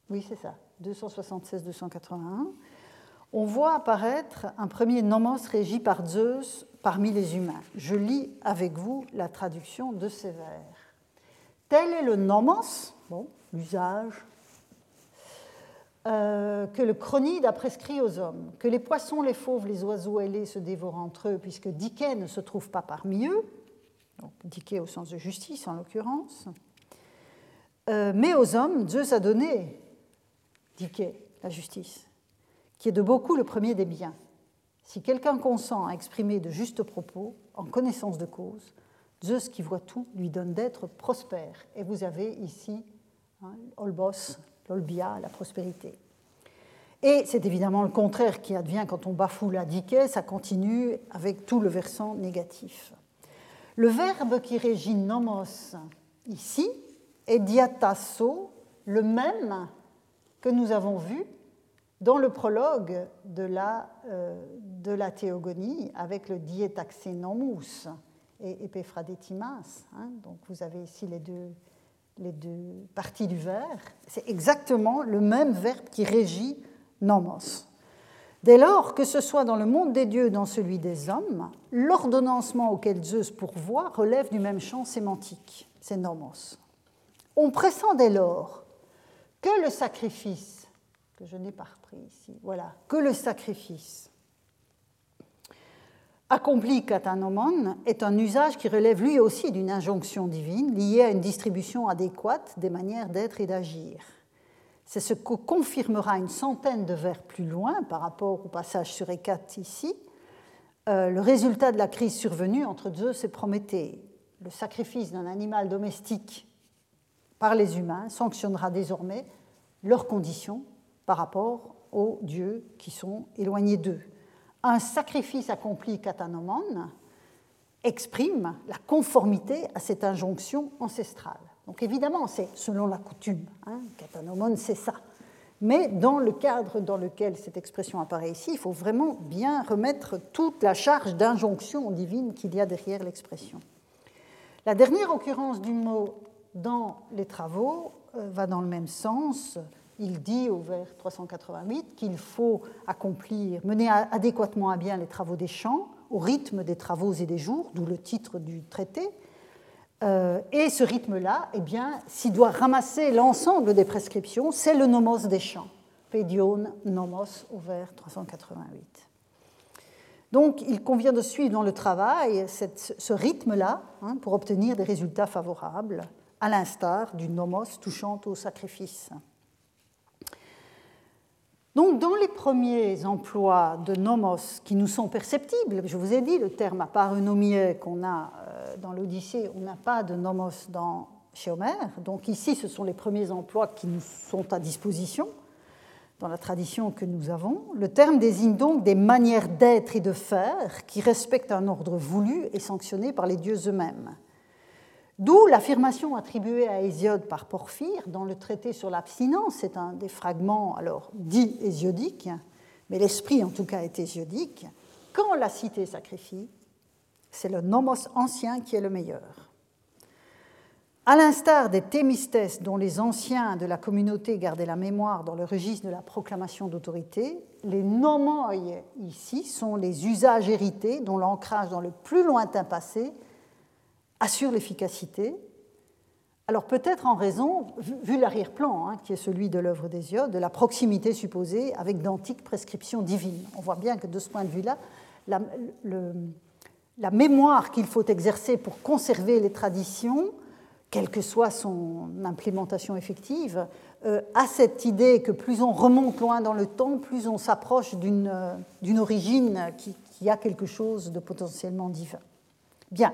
oui c'est ça, 276, 281, on voit apparaître un premier nomos régi par Zeus parmi les humains. Je lis avec vous la traduction de ces vers. Tel est le nomos, bon, l'usage, euh, que le chronide a prescrit aux hommes, que les poissons, les fauves, les oiseaux ailés se dévorent entre eux, puisque Diké ne se trouve pas parmi eux, donc Diké au sens de justice en l'occurrence, euh, mais aux hommes, Zeus a donné Diké, la justice qui est de beaucoup le premier des biens. Si quelqu'un consent à exprimer de justes propos, en connaissance de cause, Zeus qui voit tout lui donne d'être prospère. Et vous avez ici hein, Olbos, l'Olbia, la prospérité. Et c'est évidemment le contraire qui advient quand on bafoue la diké, ça continue avec tout le versant négatif. Le verbe qui régit nomos ici est diatasso, le même que nous avons vu dans le prologue de la, euh, de la théogonie avec le dietaxenomus et epiphradetimas. Hein, donc vous avez ici les deux, les deux parties du verbe. C'est exactement le même verbe qui régit nomos. Dès lors, que ce soit dans le monde des dieux ou dans celui des hommes, l'ordonnancement auquel Zeus pourvoit relève du même champ sémantique, c'est nomos. On pressent dès lors que le sacrifice que je n'ai pas repris ici. Voilà, que le sacrifice accompli katanomon est un usage qui relève lui aussi d'une injonction divine liée à une distribution adéquate des manières d'être et d'agir. C'est ce que confirmera une centaine de vers plus loin par rapport au passage sur Hécate ici, euh, le résultat de la crise survenue entre Zeus et Prométhée. Le sacrifice d'un animal domestique par les humains sanctionnera désormais leurs conditions par rapport aux dieux qui sont éloignés d'eux. Un sacrifice accompli katanomon exprime la conformité à cette injonction ancestrale. Donc évidemment, c'est selon la coutume. Hein, c'est ça. Mais dans le cadre dans lequel cette expression apparaît ici, il faut vraiment bien remettre toute la charge d'injonction divine qu'il y a derrière l'expression. La dernière occurrence du mot dans les travaux euh, va dans le même sens il dit au vers 388 qu'il faut accomplir, mener adéquatement à bien les travaux des champs au rythme des travaux et des jours, d'où le titre du traité. Euh, et ce rythme-là, eh bien, s'il doit ramasser l'ensemble des prescriptions, c'est le nomos des champs. Pédion nomos au vers 388. Donc, il convient de suivre dans le travail ce rythme-là hein, pour obtenir des résultats favorables, à l'instar du nomos touchant au sacrifice. Donc, dans les premiers emplois de nomos qui nous sont perceptibles, je vous ai dit, le terme à part qu'on a euh, dans l'Odyssée, on n'a pas de nomos dans, chez Homère. Donc, ici, ce sont les premiers emplois qui nous sont à disposition dans la tradition que nous avons. Le terme désigne donc des manières d'être et de faire qui respectent un ordre voulu et sanctionné par les dieux eux-mêmes. D'où l'affirmation attribuée à Hésiode par Porphyre dans le traité sur l'abstinence. C'est un des fragments, alors dit hésiodique, mais l'esprit en tout cas est hésiodique. Quand la cité sacrifie, c'est le nomos ancien qui est le meilleur. À l'instar des thémistes dont les anciens de la communauté gardaient la mémoire dans le registre de la proclamation d'autorité, les nomoi ici sont les usages hérités dont l'ancrage dans le plus lointain passé assure l'efficacité. Alors peut-être en raison, vu l'arrière-plan, hein, qui est celui de l'œuvre d'Hésiode, de la proximité supposée avec d'antiques prescriptions divines. On voit bien que de ce point de vue-là, la, mémoire qu'il faut exercer pour conserver les traditions quelle que soit son implémentation effective, euh, a cette idée que plus on remonte loin dans le temps, plus on s'approche d'une euh, origine qui, qui, a quelque chose de potentiellement divin. Bien.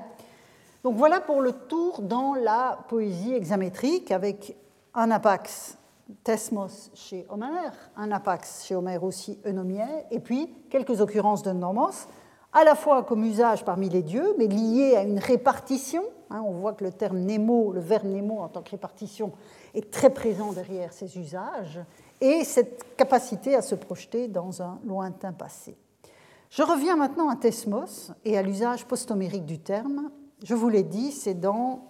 Donc voilà pour le tour dans la poésie hexamétrique avec un apax Thesmos chez Homère, un apax chez Homère aussi eunomier, et puis quelques occurrences de nomos, à la fois comme usage parmi les dieux, mais lié à une répartition. Hein, on voit que le terme nemo, le verbe nemo en tant que répartition, est très présent derrière ces usages, et cette capacité à se projeter dans un lointain passé. Je reviens maintenant à Thesmos et à l'usage posthomérique du terme. Je vous l'ai dit, c'est dans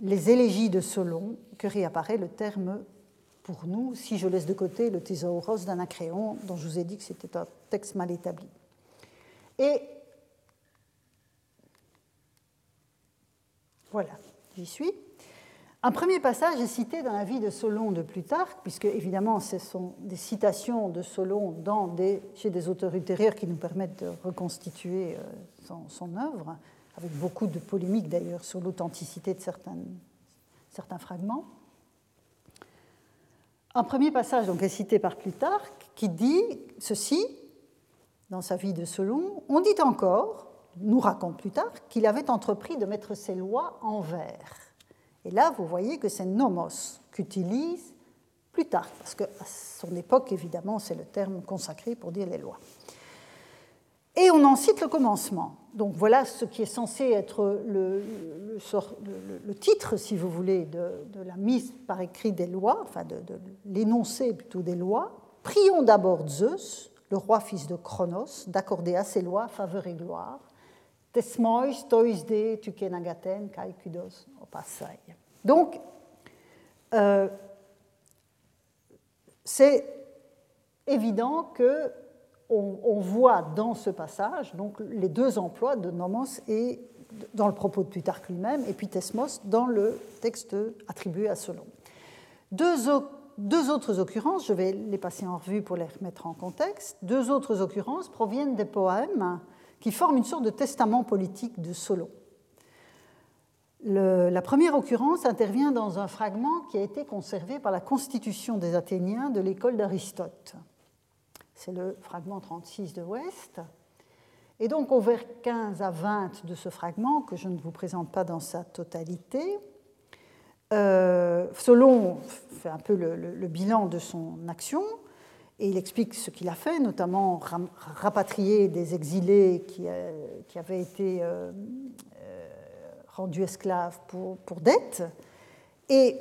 les élégies de Solon que réapparaît le terme pour nous, si je laisse de côté le thésauros d'Anacréon, dont je vous ai dit que c'était un texte mal établi. Et voilà, j'y suis. Un premier passage est cité dans la vie de Solon de Plutarque, puisque évidemment ce sont des citations de Solon dans chez des auteurs ultérieurs qui nous permettent de reconstituer euh, son œuvre, avec beaucoup de polémiques d'ailleurs sur l'authenticité de certains, fragments. Un premier passage donc, est cité par Plutarque qui dit ceci dans sa vie de Solon. On dit encore, nous raconte Plutarque, qu'il avait entrepris de mettre ses lois en vers. Et là, vous voyez que c'est nomos qu'utilise Plutarque, parce qu'à son époque, évidemment, c'est le terme consacré pour dire les lois. Et on en cite le commencement. Donc voilà ce qui est censé être le, titre, si vous voulez, de, la mise par écrit des lois, enfin de, l'énoncé plutôt des lois. Prions d'abord Zeus, le roi fils de Chronos, d'accorder à ses lois faveur et gloire. Tesmois toisde tukenagaten kai kudos opasai. Donc, euh, c'est évident que on, voit dans ce passage donc, les deux emplois de nomos et dans le propos de Plutarque lui-même, et puis Thesmos dans le texte attribué à Solon. Deux, deux, autres occurrences, je vais les passer en revue pour les remettre en contexte, deux autres occurrences proviennent des poèmes qui forment une sorte de testament politique de Solon. la première occurrence intervient dans un fragment qui a été conservé par la Constitution des Athéniens de l'école d'Aristote c'est le fragment 36 de Ouest. Et donc au vers 15 à 20 de ce fragment, que je ne vous présente pas dans sa totalité, euh, Solon fait un peu le, bilan de son action et il explique ce qu'il a fait, notamment rapatrier des exilés qui, euh, avaient été euh, rendus esclaves pour, pour dette. Et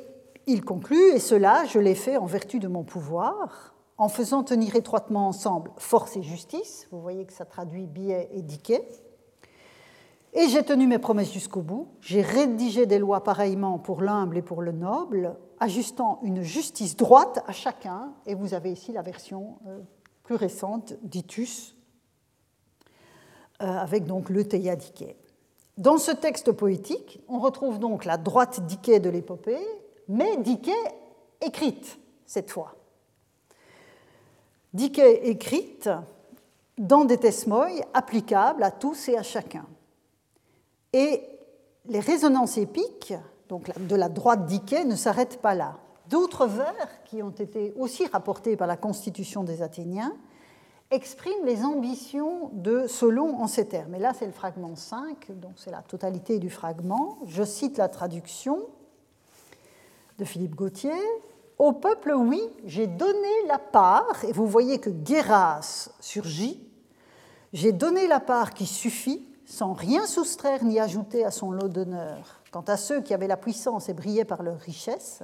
il conclut, et cela, je l'ai fait en vertu de mon pouvoir, en faisant tenir étroitement ensemble force et justice. Vous voyez que ça traduit biais et diquet. Et j'ai tenu mes promesses jusqu'au bout. J'ai rédigé des lois pareillement pour l'humble et pour le noble, ajustant une justice droite à chacun. Et vous avez ici la version euh, plus récente d'Itus, euh, avec donc le Théia Diquet. Dans ce texte poétique, on retrouve donc la droite Diquet de l'épopée, mais Diquet écrite cette fois. Diquet écrite dans des tesmoïs applicables à tous et à chacun. Et les résonances épiques, donc de la droite Diquet, ne s'arrêtent pas là. D'autres vers, qui ont été aussi rapportés par la Constitution des Athéniens, expriment les ambitions de Solon en ces termes. Et là, c'est le fragment 5, donc c'est la totalité du fragment. Je cite la traduction de Philippe Gauthier. Au peuple, oui, j'ai donné la part, et vous voyez que Guéras surgit, j'ai donné la part qui suffit, sans rien soustraire ni ajouter à son lot d'honneur. Quant à ceux qui avaient la puissance et brillaient par leur richesse,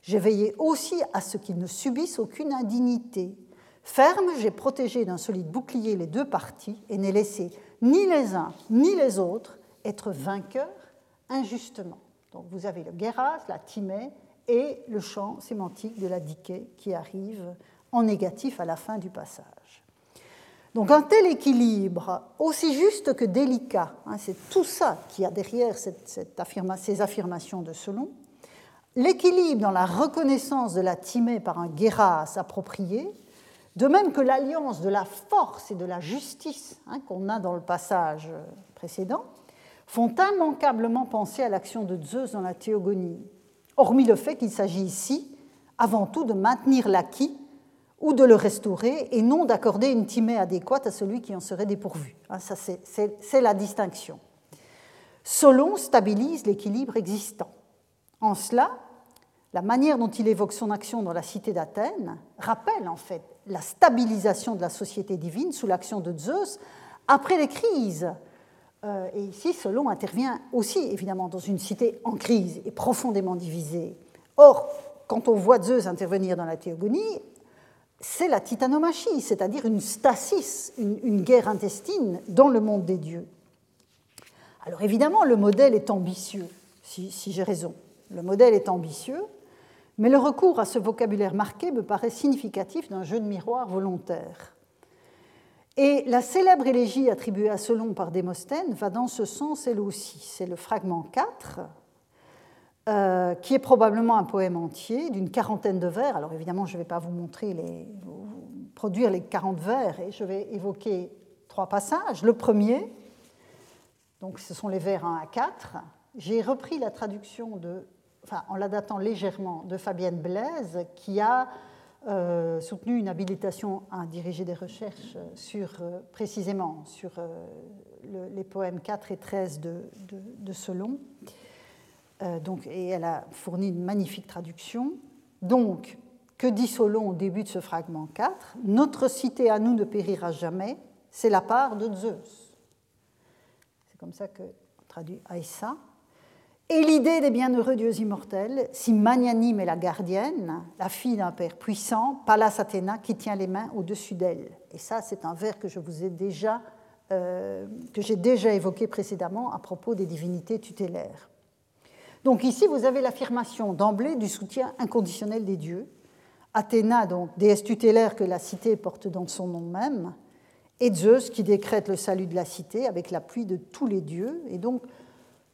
j'ai veillé aussi à ce qu'ils ne subissent aucune indignité. Ferme, j'ai protégé d'un solide bouclier les deux parties et n'ai laissé ni les uns ni les autres être vainqueurs injustement. Donc vous avez le Guéras, la Timée et le champ sémantique de la diquet qui arrive en négatif à la fin du passage. Donc un tel équilibre, aussi juste que délicat, hein, c'est tout ça qui a derrière ces affirmations de Solon, l'équilibre dans la reconnaissance de la timée par un guéras approprié, de même que l'alliance de la force et de la justice hein, qu'on a dans le passage précédent, font immanquablement penser à l'action de Zeus dans la théogonie, hormis le fait qu'il s'agit ici avant tout de maintenir l'acquis ou de le restaurer et non d'accorder une timée adéquate à celui qui en serait dépourvu. Hein, c'est la distinction. Solon stabilise l'équilibre existant. En cela, la manière dont il évoque son action dans la cité d'Athènes rappelle en fait la stabilisation de la société divine sous l'action de Zeus après les crises. Euh, et ici, Solon intervient aussi évidemment dans une cité en crise et profondément divisée. Or, quand on voit Zeus intervenir dans la théogonie, c'est la titanomachie, c'est-à-dire une stasis, une, guerre intestine dans le monde des dieux. Alors évidemment, le modèle est ambitieux, si, si j'ai raison. Le modèle est ambitieux, mais le recours à ce vocabulaire marqué me paraît significatif d'un jeu de miroir volontaire. Et la célèbre élégie attribuée à Solon par Démosthène va dans ce sens elle aussi. C'est le fragment 4, euh, qui est probablement un poème entier d'une quarantaine de vers. Alors évidemment, je ne vais pas vous montrer produire les 40 vers, et je vais évoquer trois passages. Le premier, donc ce sont les vers 1 à 4. J'ai repris la traduction de, enfin, en la datant légèrement de Fabienne Blaise, qui a euh, soutenu une habilitation à diriger des recherches sur, euh, précisément sur les poèmes 4 et 13 de, de. Euh, donc, et elle a fourni une magnifique traduction. Donc, que dit Solon au début de ce fragment 4 Notre cité à nous ne périra jamais, c'est la part de Zeus. C'est comme ça que traduit Aïssa. Et l'idée des bienheureux dieux immortels, si magnanime est la gardienne, la fille d'un père puissant, Pallas Athéna, qui tient les mains au-dessus d'elle. Et ça, c'est un vers que je vous ai déjà, euh, que j'ai déjà évoqué précédemment à propos des divinités tutélaires. Donc ici, vous avez l'affirmation d'emblée du soutien inconditionnel des dieux. Athéna, donc déesse tutélaire que la cité porte dans son nom même, et Zeus qui décrète le salut de la cité avec l'appui de tous les dieux. Et donc,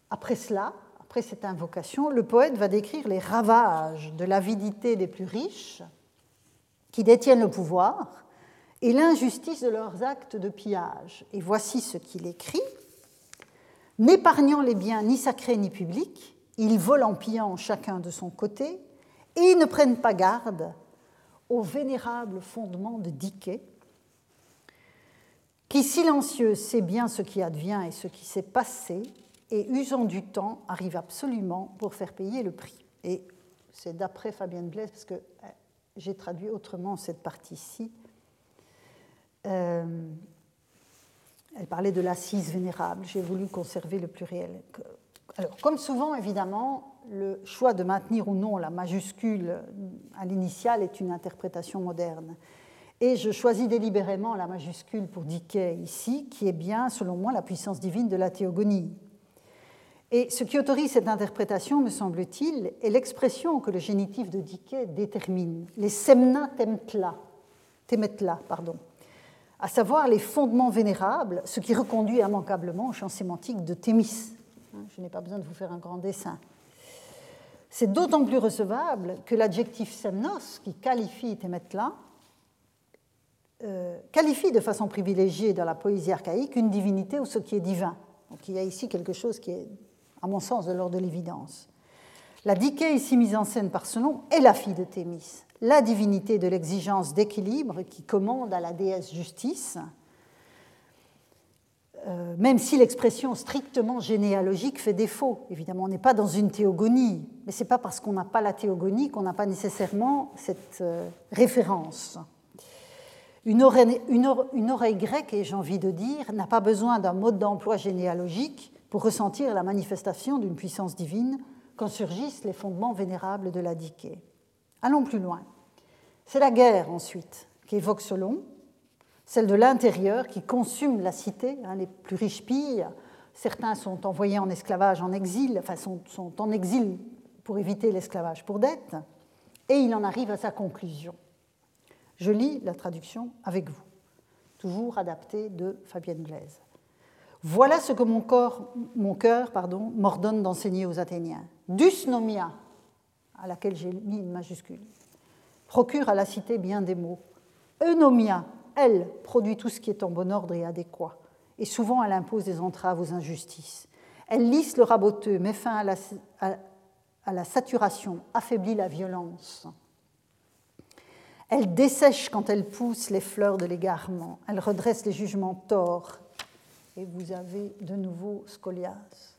après cela, après cette invocation, le poète va décrire les ravages de l'avidité des plus riches qui détiennent le pouvoir et l'injustice de leurs actes de pillage. Et voici ce qu'il écrit. N'épargnant les biens ni sacrés ni publics, ils volent en pillant chacun de son côté et ne prennent pas garde au vénérable fondement de Diké, qui silencieux sait bien ce qui advient et ce qui s'est passé, et usant du temps arrive absolument pour faire payer le prix. Et c'est d'après Fabienne Blaise, parce que euh, j'ai traduit autrement cette partie-ci. Euh, elle parlait de l'assise vénérable, j'ai voulu conserver le pluriel. Alors, comme souvent, évidemment, le choix de maintenir ou non la majuscule à l'initiale est une interprétation moderne. Et je choisis délibérément la majuscule pour Dickey ici, qui est bien, selon moi, la puissance divine de la théogonie. Et ce qui autorise cette interprétation, me semble-t-il, est l'expression que le génitif de Dickey détermine, les semna temtla, temetla, pardon, à savoir les fondements vénérables, ce qui reconduit immanquablement au champ sémantique de Thémis, Hein, je n'ai pas besoin de vous faire un grand dessin. C'est d'autant plus recevable que l'adjectif semnos, qui qualifie Temetla, euh, qualifie de façon privilégiée dans la poésie archaïque une divinité ou ce qui est divin. Donc il y a ici quelque chose qui est, à mon sens, de l'ordre de l'évidence. La Diké, ici mise en scène par ce nom, est la fille de Thémis, la divinité de l'exigence d'équilibre qui commande à la déesse justice, euh, même si l'expression strictement généalogique fait défaut. Évidemment, on n'est pas dans une théogonie, mais ce n'est pas parce qu'on n'a pas la théogonie qu'on n'a pas nécessairement cette euh, référence. Une oreille, grecque, et j'ai envie de dire, n'a pas besoin d'un mode d'emploi généalogique pour ressentir la manifestation d'une puissance divine quand surgissent les fondements vénérables de la diquée. Allons plus loin. C'est la guerre ensuite qu'évoque Solon, celle de l'intérieur qui consume la cité. Hein, les plus riches pillent, certains sont envoyés en esclavage en exil, enfin sont, en exil pour éviter l'esclavage pour dette, et il en arrive à sa conclusion. Je lis la traduction avec vous, toujours adaptée de Fabienne Blaise. Voilà ce que mon, corps, mon cœur m'ordonne d'enseigner aux Athéniens. Dusnomia, à laquelle j'ai mis une majuscule, procure à la cité bien des mots. Eunomia, elle, produit tout ce qui est en bon ordre et adéquat. Et souvent, elle impose des entraves aux injustices. Elle lisse le raboteux, met fin à la, à la saturation, affaiblit la violence. Elle dessèche quand elle pousse les fleurs de l'égarement. Elle redresse les jugements torts. Vous avez de nouveau scolias.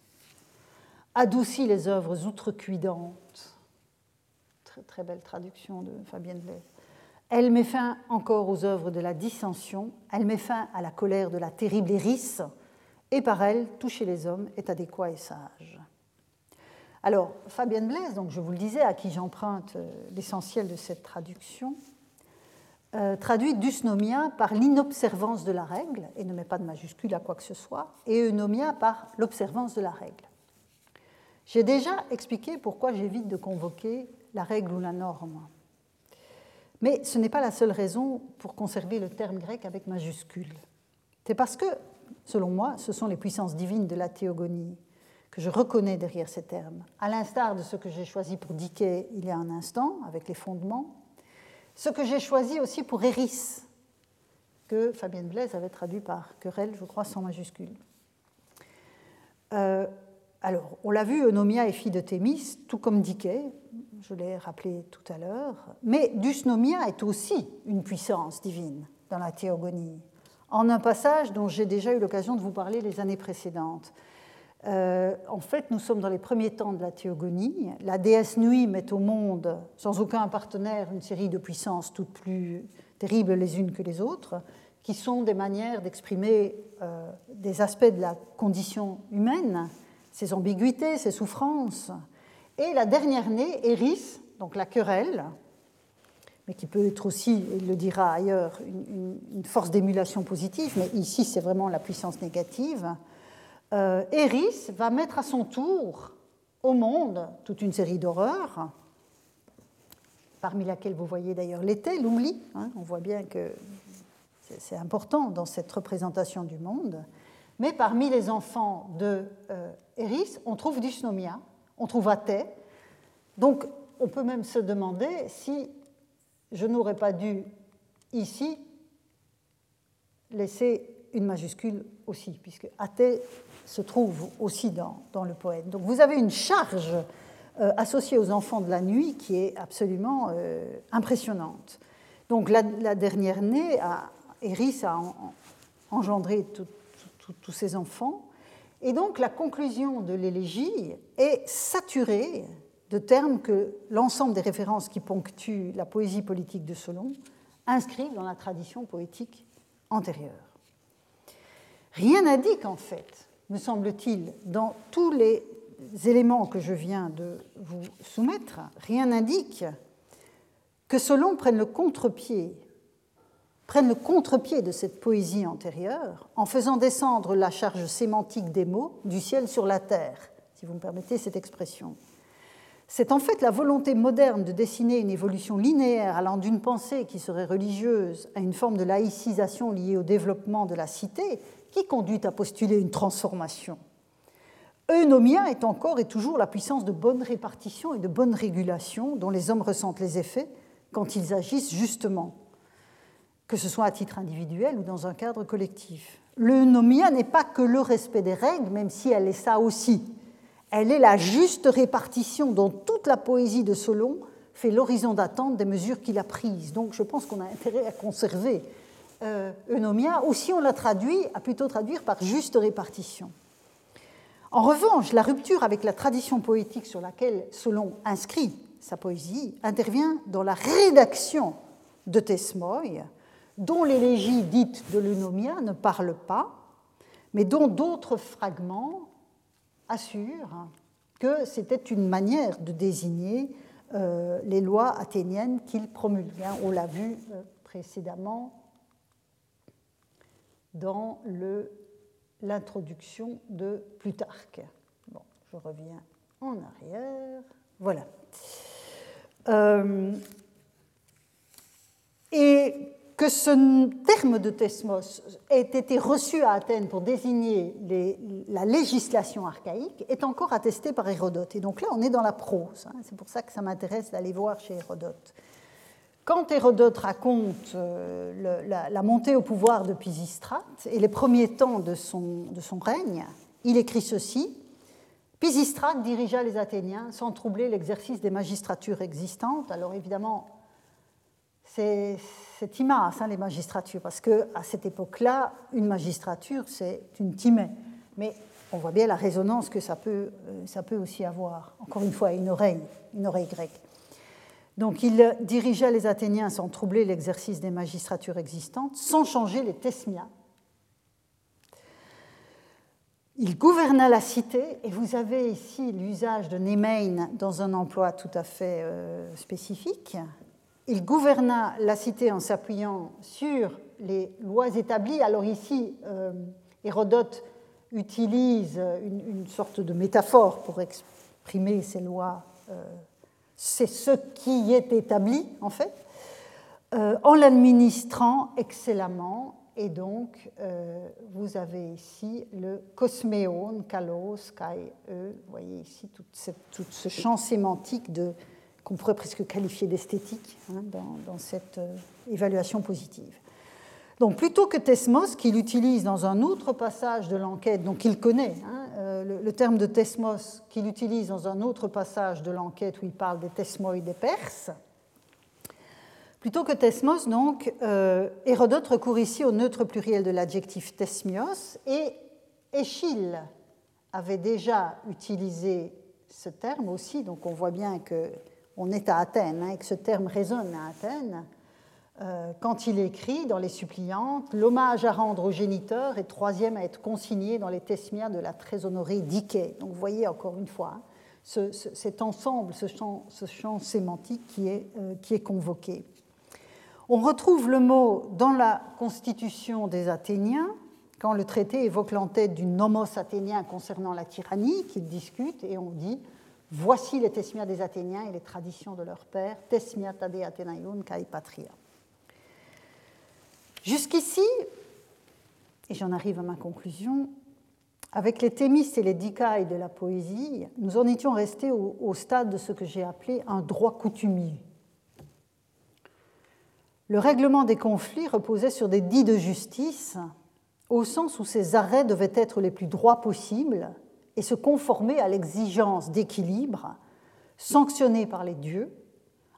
Adoucit les œuvres outrecuidantes. Très, très belle traduction de Fabienne Blaise. Elle met fin encore aux œuvres de la dissension. Elle met fin à la colère de la terrible hérisse. Et par elle, toucher les hommes est adéquat et sage. Alors, Fabienne Blaise, donc je vous le disais, à qui j'emprunte euh, l'essentiel de cette traduction, euh, traduit dusnomia par l'inobservance de la règle, et ne met pas de majuscule à quoi que ce soit, et eunomia par l'observance de la règle. J'ai déjà expliqué pourquoi j'évite de convoquer la règle ou la norme. Mais ce n'est pas la seule raison pour conserver le terme grec avec majuscule. C'est parce que, selon moi, ce sont les puissances divines de la théogonie que je reconnais derrière ces termes, à l'instar de ce que j'ai choisi pour Dickey il y a un instant, avec les fondements, ce que j'ai choisi aussi pour Eris, que Fabienne Blaise avait traduit par querelle, je crois, sans majuscule. Euh, alors, on l'a vu, Eunomia est fille de Thémis, tout comme Diké, je l'ai rappelé tout à l'heure, mais Dusnomia est aussi une puissance divine dans la théogonie, en un passage dont j'ai déjà eu l'occasion de vous parler les années précédentes. Euh, en fait, nous sommes dans les premiers temps de la théogonie. La déesse Nuit met au monde, sans aucun partenaire, une série de puissances toutes plus terribles les unes que les autres, qui sont des manières d'exprimer euh, des aspects de la condition humaine, ses ambiguïtés, ses souffrances. Et la dernière née, Eris, donc la querelle, mais qui peut être aussi, il le dira ailleurs, une, une force d'émulation positive, mais ici c'est vraiment la puissance négative euh, Eris va mettre à son tour au monde toute une série d'horreurs, parmi laquelle vous voyez d'ailleurs l'été, l'oubli. Hein, on voit bien que c'est important dans cette représentation du monde. Mais parmi les enfants de euh, Eris, on trouve Dysnomia, on trouve Athée. Donc on peut même se demander si je n'aurais pas dû ici laisser une majuscule aussi, puisque Athée se trouve aussi dans, le poème. Donc vous avez une charge euh, associée aux enfants de la nuit qui est absolument euh, impressionnante. Donc la, dernière née, Eris a engendré tous ces enfants. Et donc la conclusion de l'élégie est saturée de termes que l'ensemble des références qui ponctuent la poésie politique de Solon inscrivent dans la tradition poétique antérieure. Rien n'indique en fait me semble-t-il, dans tous les éléments que je viens de vous soumettre, rien n'indique que Solon prenne le contre-pied prenne le contre-pied de cette poésie antérieure en faisant descendre la charge sémantique des mots du ciel sur la terre, si vous me permettez cette expression. C'est en fait la volonté moderne de dessiner une évolution linéaire allant d'une pensée qui serait religieuse à une forme de laïcisation liée au développement de la cité qui conduit à postuler une transformation? Eunomia est encore et toujours la puissance de bonne répartition et de bonne régulation dont les hommes ressentent les effets quand ils agissent justement, que ce soit à titre individuel ou dans un cadre collectif. L'eunomia n'est pas que le respect des règles, même si elle est ça aussi. Elle est la juste répartition dont toute la poésie de Solon fait l'horizon d'attente des mesures qu'il a prises. Donc je pense qu'on a intérêt à conserver eunomia, ou si on la traduit, à plutôt traduire par juste répartition. En revanche, la rupture avec la tradition poétique sur laquelle Solon inscrit sa poésie intervient dans la rédaction de Thesmoi, dont l'élégie dite de l'eunomia ne parle pas, mais dont d'autres fragments assurent que c'était une manière de désigner euh, les lois athéniennes qu'il promulgue. On l'a vu euh, précédemment dans l'introduction de Plutarque. Bon, je reviens en arrière. Voilà. Euh, et que ce terme de thesmos ait été reçu à Athènes pour désigner la législation archaïque est encore attesté par Hérodote. Et donc là, on est dans la prose. Hein. C'est pour ça que ça m'intéresse d'aller voir chez Hérodote. Quand Hérodote raconte euh, la, montée au pouvoir de Pisistrate et les premiers temps de son, règne, il écrit ceci Pisistrate dirigea les Athéniens sans troubler l'exercice des magistratures existantes. Alors évidemment, c'est Timas, hein, les magistratures, parce qu'à cette époque-là, une magistrature, c'est une timée. Mais on voit bien la résonance que ça peut, euh, ça peut aussi avoir. Encore une fois, une oreille, une oreille grecque. Donc il dirigeait les Athéniens sans troubler l'exercice des magistratures existantes, sans changer les tesmias. Il gouverna la cité, et vous avez ici l'usage de Nemein dans un emploi tout à fait euh, spécifique. Il gouverna la cité en s'appuyant sur les lois établies. Alors ici, euh, Hérodote utilise une, sorte de métaphore pour exprimer ces lois. Euh, c'est ce qui est établi, en fait, euh, en l'administrant excellemment. Et donc, euh, vous avez ici le cosméon, kalos, kai, e. Vous voyez ici tout, ce champ sémantique qu'on pourrait presque qualifier d'esthétique hein, dans, cette évaluation positive. Donc plutôt que Thesmos, qu'il utilise dans un autre passage de l'enquête, donc il connaît, hein, le, terme de Thesmos qu'il utilise dans un autre passage de l'enquête où il parle des Thesmoi des Perses, plutôt que Thesmos, donc, euh, Hérodote recourt ici au neutre pluriel de l'adjectif Thesmios et Échille avait déjà utilisé ce terme aussi, donc on voit bien qu'on est à Athènes hein, et que ce terme résonne à Athènes. Euh, quand il écrit dans les suppliantes l'hommage à rendre aux géniteurs est troisième à être consigné dans les tesmias de la très honorée Diké. Donc vous voyez encore une fois hein, cet ensemble, ce champ, sémantique qui est, euh, qui est convoqué. On retrouve le mot dans la constitution des Athéniens, quand le traité évoque l'entête du nomos athénien concernant la tyrannie, qu'ils discutent, et on dit Voici les tesmias des Athéniens et les traditions de leur père, tesmia tade Athénaion kai patria. Jusqu'ici, et j'en arrive à ma conclusion, avec les thémistes et les dicailles de la poésie, nous en étions restés au, stade de ce que j'ai appelé un droit coutumier. Le règlement des conflits reposait sur des dits de justice, au sens où ces arrêts devaient être les plus droits possibles et se conformer à l'exigence d'équilibre sanctionnée par les dieux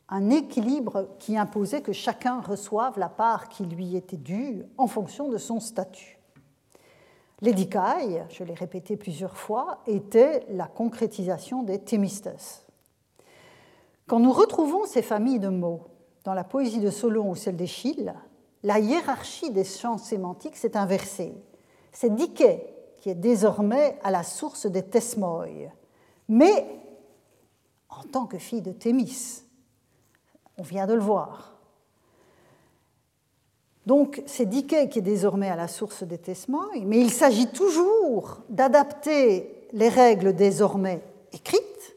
un équilibre qui imposait que chacun reçoive la part qui lui était due en fonction de son statut. L'édicaille, je l'ai répété plusieurs fois, était la concrétisation des Thémistes. Quand nous retrouvons ces familles de mots dans la poésie de Solon ou celle d'Échille, la hiérarchie des champs sémantiques s'est inversée. C'est Diké qui est désormais à la source des Thesmoi, mais en tant que fille de Thémis, on vient de le voir. Donc c'est Diké qui est désormais à la source des tesmoins, mais il s'agit toujours d'adapter les règles désormais écrites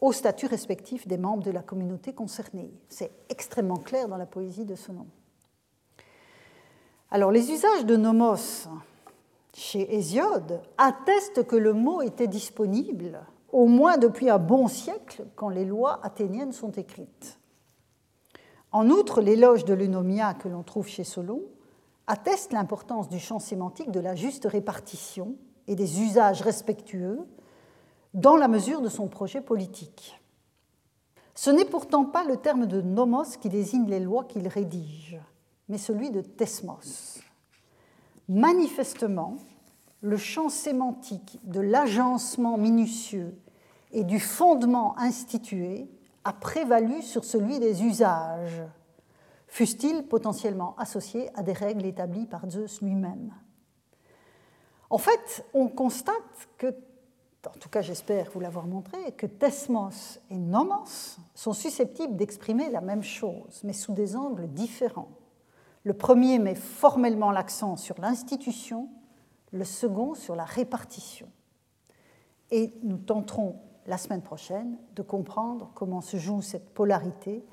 au statut respectif des membres de la communauté concernée. C'est extrêmement clair dans la poésie de ce nom. Alors les usages de nomos chez Hésiode attestent que le mot était disponible au moins depuis un bon siècle, quand les lois athéniennes sont écrites. En outre, l'éloge de l'eunomia que l'on trouve chez Solon atteste l'importance du champ sémantique de la juste répartition et des usages respectueux dans la mesure de son projet politique. Ce n'est pourtant pas le terme de nomos qui désigne les lois qu'il rédige, mais celui de tesmos. Manifestement, le champ sémantique de l'agencement minutieux et du fondement institué a prévalu sur celui des usages, fussent-ils potentiellement associés à des règles établies par Zeus lui-même. En fait, on constate que, en tout cas j'espère vous l'avoir montré, que tesmos et nomos sont susceptibles d'exprimer la même chose, mais sous des angles différents. Le premier met formellement l'accent sur l'institution, le second sur la répartition. Et nous tenterons la semaine prochaine de comprendre comment se joue cette polarité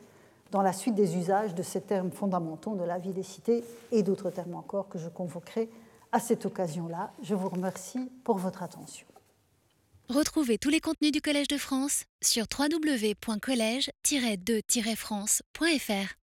dans la suite des usages de ces termes fondamentaux de la vie des cités et d'autres termes encore que je convoquerai à cette occasion-là. Je vous remercie pour votre attention. Retrouvez tous les contenus du Collège de France sur www.colège-2-france.fr.